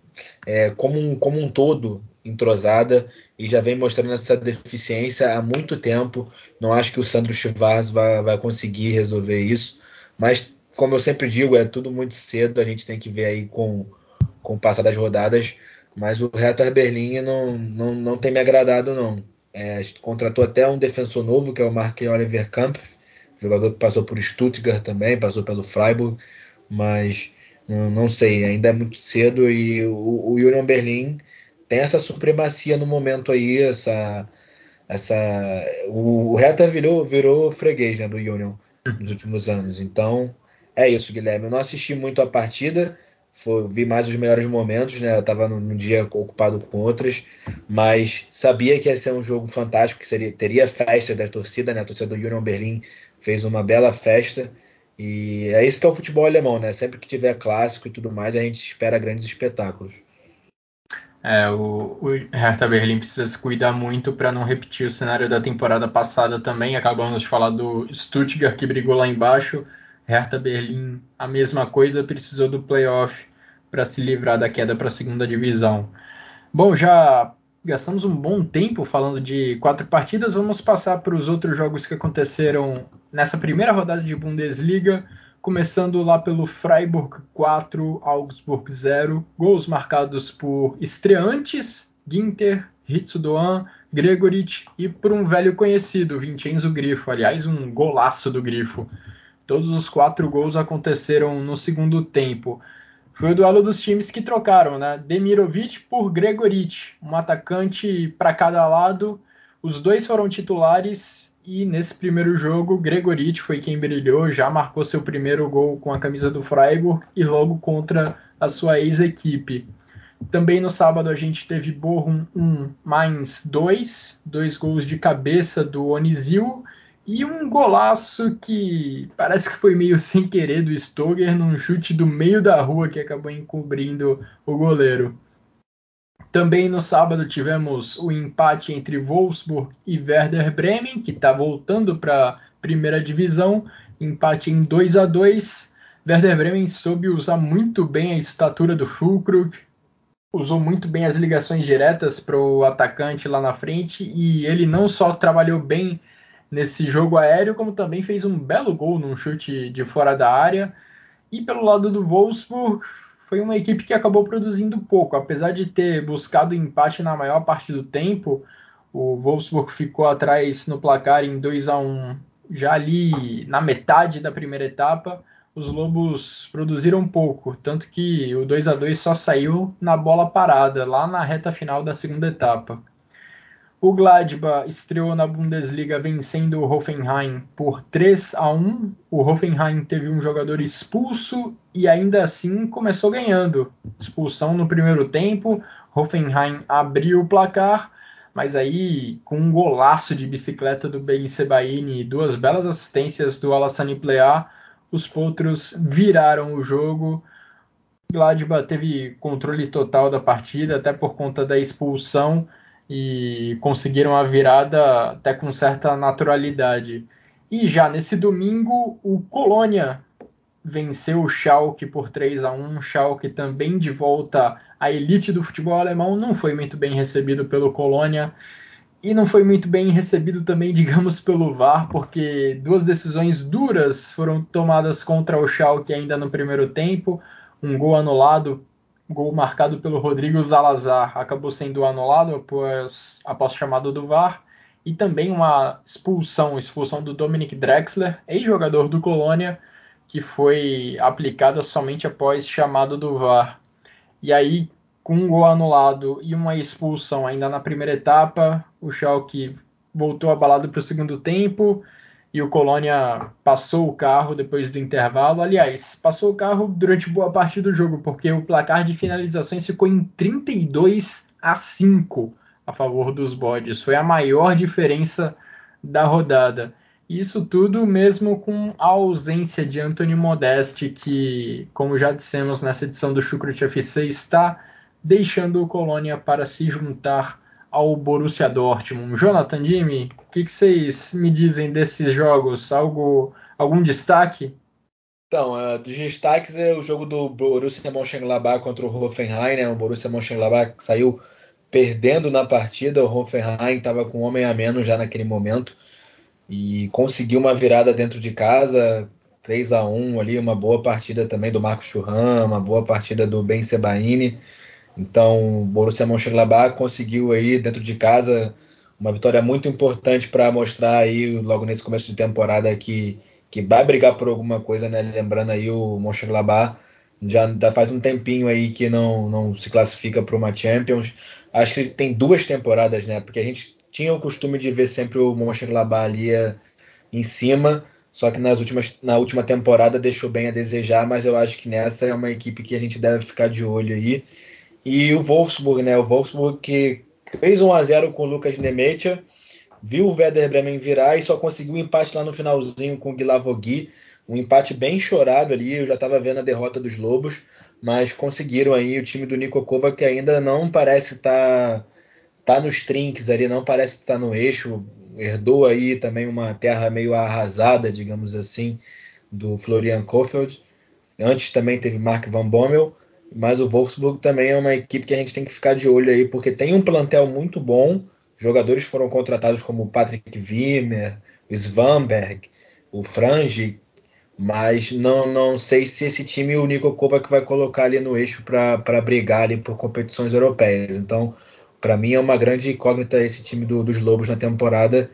é, como, um, como um todo entrosada e já vem mostrando essa deficiência há muito tempo. Não acho que o Sandro Chivas vai, vai conseguir resolver isso, mas como eu sempre digo, é tudo muito cedo. A gente tem que ver aí com, com o passar das rodadas mas o Hertha Berlim não, não, não tem me agradado, não. É, contratou até um defensor novo, que é o Mark Oliver Kampf, jogador que passou por Stuttgart também, passou pelo Freiburg, mas não, não sei, ainda é muito cedo e o, o Berlim tem essa supremacia no momento aí, essa, essa o, o Hertha virou, virou freguês né, do Union nos últimos anos, então é isso, Guilherme. Eu não assisti muito a partida, foi, vi mais os melhores momentos, né? Eu estava num dia ocupado com outras, mas sabia que ia ser um jogo fantástico, que seria, teria festa da torcida, né? A torcida do Union Berlin fez uma bela festa. E é isso que é o futebol alemão, né? Sempre que tiver clássico e tudo mais, a gente espera grandes espetáculos. É, o, o Hertha Berlim precisa se cuidar muito para não repetir o cenário da temporada passada também. Acabamos de falar do Stuttgart que brigou lá embaixo Hertha Berlim, a mesma coisa, precisou do playoff para se livrar da queda para a segunda divisão. Bom, já gastamos um bom tempo falando de quatro partidas, vamos passar para os outros jogos que aconteceram nessa primeira rodada de Bundesliga, começando lá pelo Freiburg 4, Augsburg 0, gols marcados por estreantes, Ginter, Hitsudoan, Gregorit e por um velho conhecido, Vincenzo Grifo. Aliás, um golaço do Grifo. Todos os quatro gols aconteceram no segundo tempo. Foi o duelo dos times que trocaram, né? Demirovic por Gregorit, um atacante para cada lado. Os dois foram titulares e nesse primeiro jogo, Gregorit foi quem brilhou, já marcou seu primeiro gol com a camisa do Freiburg e logo contra a sua ex-equipe. Também no sábado a gente teve Bochum 1, Mainz 2, dois gols de cabeça do Onizil e um golaço que parece que foi meio [LAUGHS] sem querer do Stoger num chute do meio da rua que acabou encobrindo o goleiro. Também no sábado tivemos o empate entre Wolfsburg e Werder Bremen, que está voltando para a primeira divisão, empate em 2 a 2 Werder Bremen soube usar muito bem a estatura do Fulkrug, usou muito bem as ligações diretas para o atacante lá na frente e ele não só trabalhou bem nesse jogo aéreo, como também fez um belo gol num chute de fora da área. E pelo lado do Wolfsburg, foi uma equipe que acabou produzindo pouco, apesar de ter buscado empate na maior parte do tempo. O Wolfsburg ficou atrás no placar em 2 a 1 já ali na metade da primeira etapa. Os Lobos produziram pouco, tanto que o 2 a 2 só saiu na bola parada, lá na reta final da segunda etapa. O Gladbach estreou na Bundesliga vencendo o Hoffenheim por 3 a 1. O Hoffenheim teve um jogador expulso e ainda assim começou ganhando. Expulsão no primeiro tempo, Hoffenheim abriu o placar, mas aí com um golaço de bicicleta do Ben Sebaini e duas belas assistências do Alassane Plea, os potros viraram o jogo. Gladbach teve controle total da partida, até por conta da expulsão e conseguiram a virada até com certa naturalidade. E já nesse domingo, o Colônia venceu o Schalke por 3 a 1. Schalke também de volta à elite do futebol alemão, não foi muito bem recebido pelo Colônia e não foi muito bem recebido também, [LAUGHS] digamos, pelo VAR, porque duas decisões duras foram tomadas contra o Schalke ainda no primeiro tempo, um gol anulado gol marcado pelo Rodrigo Zalazar acabou sendo anulado após, após chamado do VAR e também uma expulsão, expulsão do Dominic Drexler, ex-jogador do Colônia, que foi aplicada somente após chamado do VAR. E aí, com um gol anulado e uma expulsão ainda na primeira etapa, o Schalke voltou abalado para o segundo tempo e o Colônia passou o carro depois do intervalo. Aliás, passou o carro durante boa parte do jogo, porque o placar de finalizações ficou em 32 a 5 a favor dos bodes. Foi a maior diferença da rodada. Isso tudo mesmo com a ausência de Anthony Modeste, que, como já dissemos nessa edição do Chucrut FC, está deixando o Colônia para se juntar ao Borussia Dortmund. Jonathan, Jimmy, o que, que, vocês me dizem desses jogos? Algo, algum destaque? Então, uh, dos destaques é o jogo do Borussia Mönchengladbach contra o Hoffenheim, né? O Borussia Mönchengladbach saiu perdendo na partida, o Hoffenheim estava com um homem a menos já naquele momento e conseguiu uma virada dentro de casa, 3 a 1 ali, uma boa partida também do Marcos Churran, uma boa partida do Ben Sebaini. Então, o Borussia Mönchengladbach conseguiu aí dentro de casa uma vitória muito importante para mostrar aí logo nesse começo de temporada que, que vai brigar por alguma coisa, né? Lembrando aí o Mönchengladbach já, já faz um tempinho aí que não, não se classifica para uma Champions. Acho que tem duas temporadas, né? Porque a gente tinha o costume de ver sempre o Mönchengladbach ali eh, em cima, só que nas últimas, na última temporada deixou bem a desejar, mas eu acho que nessa é uma equipe que a gente deve ficar de olho aí. E o Wolfsburg, né? O Wolfsburg que fez 1 a 0 com o Lucas Nemetia, viu o Werder Bremen virar e só conseguiu um empate lá no finalzinho com o Guilavogui, um empate bem chorado ali, eu já estava vendo a derrota dos Lobos, mas conseguiram aí o time do Niko Kovac que ainda não parece estar tá, tá nos trinques ali, não parece estar tá no eixo, herdou aí também uma terra meio arrasada, digamos assim, do Florian Kofeld. Antes também teve Mark Van Bommel, mas o Wolfsburg também é uma equipe que a gente tem que ficar de olho aí, porque tem um plantel muito bom. Jogadores foram contratados como o Patrick Wimmer, o Svanberg, o Frange, mas não, não sei se esse time o Nico Kovac vai colocar ali no eixo para brigar ali por competições europeias. Então, para mim é uma grande incógnita esse time do, dos Lobos na temporada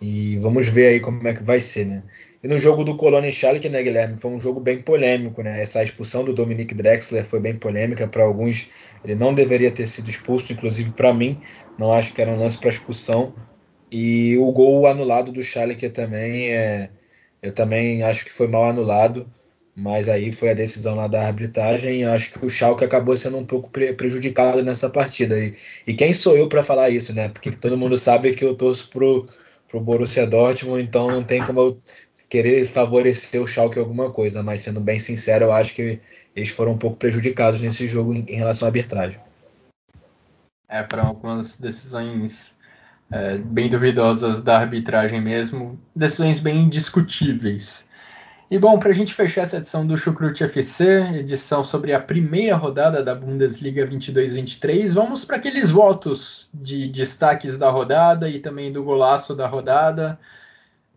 e vamos ver aí como é que vai ser, né? E no jogo do Colônia e Schalke, né, Guilherme, foi um jogo bem polêmico, né? Essa expulsão do Dominic Drexler foi bem polêmica para alguns. Ele não deveria ter sido expulso, inclusive para mim, não acho que era um lance para expulsão. E o gol anulado do Schalke também é, eu também acho que foi mal anulado, mas aí foi a decisão lá da arbitragem e acho que o Schalke acabou sendo um pouco prejudicado nessa partida. E, e quem sou eu para falar isso, né? Porque todo mundo sabe que eu torço pro pro Borussia Dortmund, então não tem como eu querer favorecer o Schalke alguma coisa, mas sendo bem sincero, eu acho que eles foram um pouco prejudicados nesse jogo em, em relação à arbitragem. É, para algumas decisões é, bem duvidosas da arbitragem mesmo, decisões bem discutíveis. E bom, para a gente fechar essa edição do Chucrute FC, edição sobre a primeira rodada da Bundesliga 22-23, vamos para aqueles votos de destaques da rodada e também do golaço da rodada.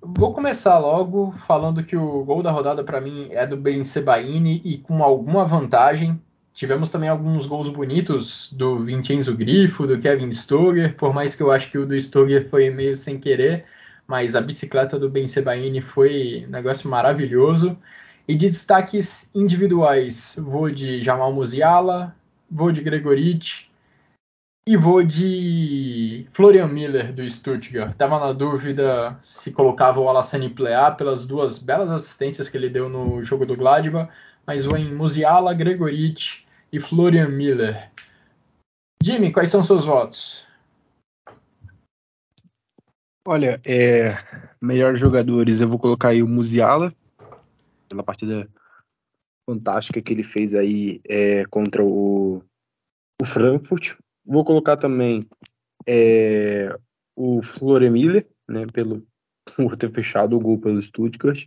Vou começar logo falando que o gol da rodada para mim é do Ben Sebaini e com alguma vantagem. Tivemos também alguns gols bonitos do Vincenzo Grifo, do Kevin Stoger, por mais que eu acho que o do Stoger foi meio sem querer, mas a bicicleta do Ben Sebaini foi um negócio maravilhoso. E de destaques individuais, vou de Jamal Musiala, vou de Gregorich, e vou de Florian Miller do Stuttgart. Tava na dúvida se colocava o Alassane Plea pelas duas belas assistências que ele deu no jogo do Gladbach, mas vou em Musiala, Gregorich e Florian Miller. Jimmy, quais são seus votos? Olha, é, melhores jogadores, eu vou colocar aí o Musiala, pela partida fantástica que ele fez aí é, contra o, o Frankfurt. Vou colocar também é, o Floremiller, né, pelo por ter fechado o gol pelo Stuttgart.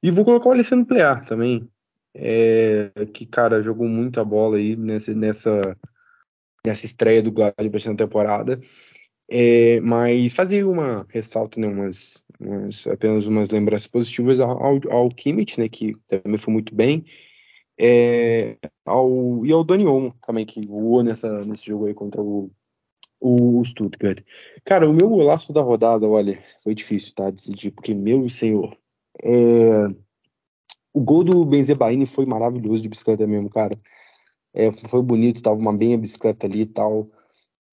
E vou colocar o Alessandro Plear também, é, que, cara, jogou muita bola aí nessa, nessa, nessa estreia do Gladbach na temporada. É, mas fazer uma ressalta, né, umas, umas, apenas umas lembranças positivas ao, ao Kimmich, né, que também foi muito bem, é, ao, e ao Dani Olmo também, que voou nessa, nesse jogo aí contra o, o, Stuttgart. Cara, o meu golaço da rodada, olha, foi difícil, tá? Decidir, porque, meu senhor, é, o gol do Benzebaini foi maravilhoso de bicicleta mesmo, cara. É, foi bonito, tava uma bem a bicicleta ali e tal.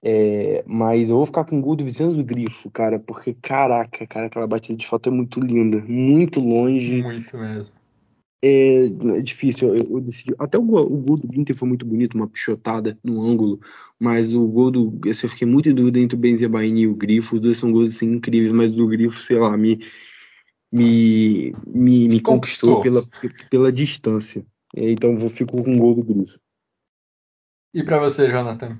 É, mas eu vou ficar com o gol do Vicenzo Grifo, cara, porque caraca, cara, aquela batida de foto é muito linda, muito longe. Muito mesmo. É, é difícil, eu, eu, decidi. Até o gol, o gol do Ginter foi muito bonito, uma pichotada no ângulo, mas o gol do. Eu fiquei muito em dúvida entre o Benzebaini e o Grifo. Os dois são gols assim, incríveis, mas o do Grifo, sei lá, me, me, me, me conquistou pela, pela distância. É, então eu fico com o gol do Grifo. E para você, Jonathan?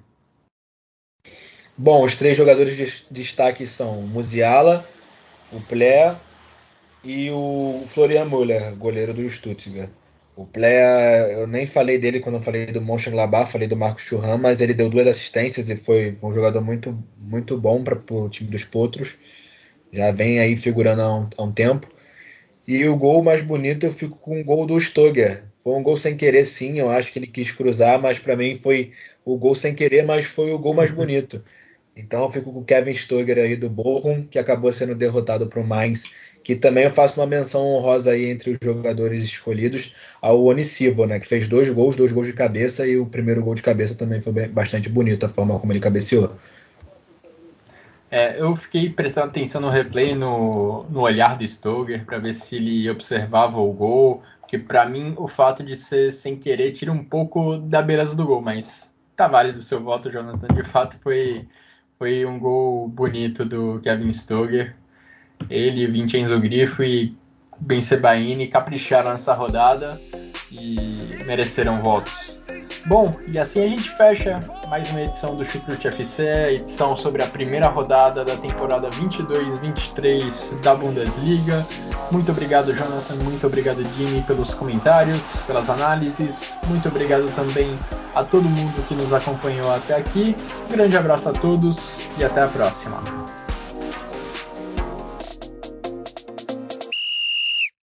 Bom, os três jogadores de destaque são Musiala, o Plé e o Florian Müller, goleiro do Stuttgart. O Plea, eu nem falei dele quando eu falei do Mönchengladbach, falei do Marcos Churran, mas ele deu duas assistências e foi um jogador muito, muito bom para o time dos Potros. Já vem aí figurando há um, há um, tempo. E o gol mais bonito eu fico com o gol do Stoger. Foi um gol sem querer, sim. Eu acho que ele quis cruzar, mas para mim foi o gol sem querer, mas foi o gol mais bonito. Então eu fico com o Kevin Stoger aí do Bochum, que acabou sendo derrotado para o Mainz que também eu faço uma menção honrosa aí entre os jogadores escolhidos ao Onisivo, né, que fez dois gols, dois gols de cabeça e o primeiro gol de cabeça também foi bem, bastante bonito a forma como ele cabeceou. É, eu fiquei prestando atenção no replay, no, no olhar do Stoger, para ver se ele observava o gol, que para mim o fato de ser sem querer tira um pouco da beleza do gol, mas tá válido o seu voto, Jonathan. De fato foi, foi um gol bonito do Kevin Stoger. Ele, Vincenzo Grifo e Ben Sebaini capricharam nessa rodada e mereceram votos. Bom, e assim a gente fecha mais uma edição do Chucrute FC, edição sobre a primeira rodada da temporada 22-23 da Bundesliga. Muito obrigado, Jonathan, muito obrigado, Jimmy, pelos comentários, pelas análises. Muito obrigado também a todo mundo que nos acompanhou até aqui. Um grande abraço a todos e até a próxima.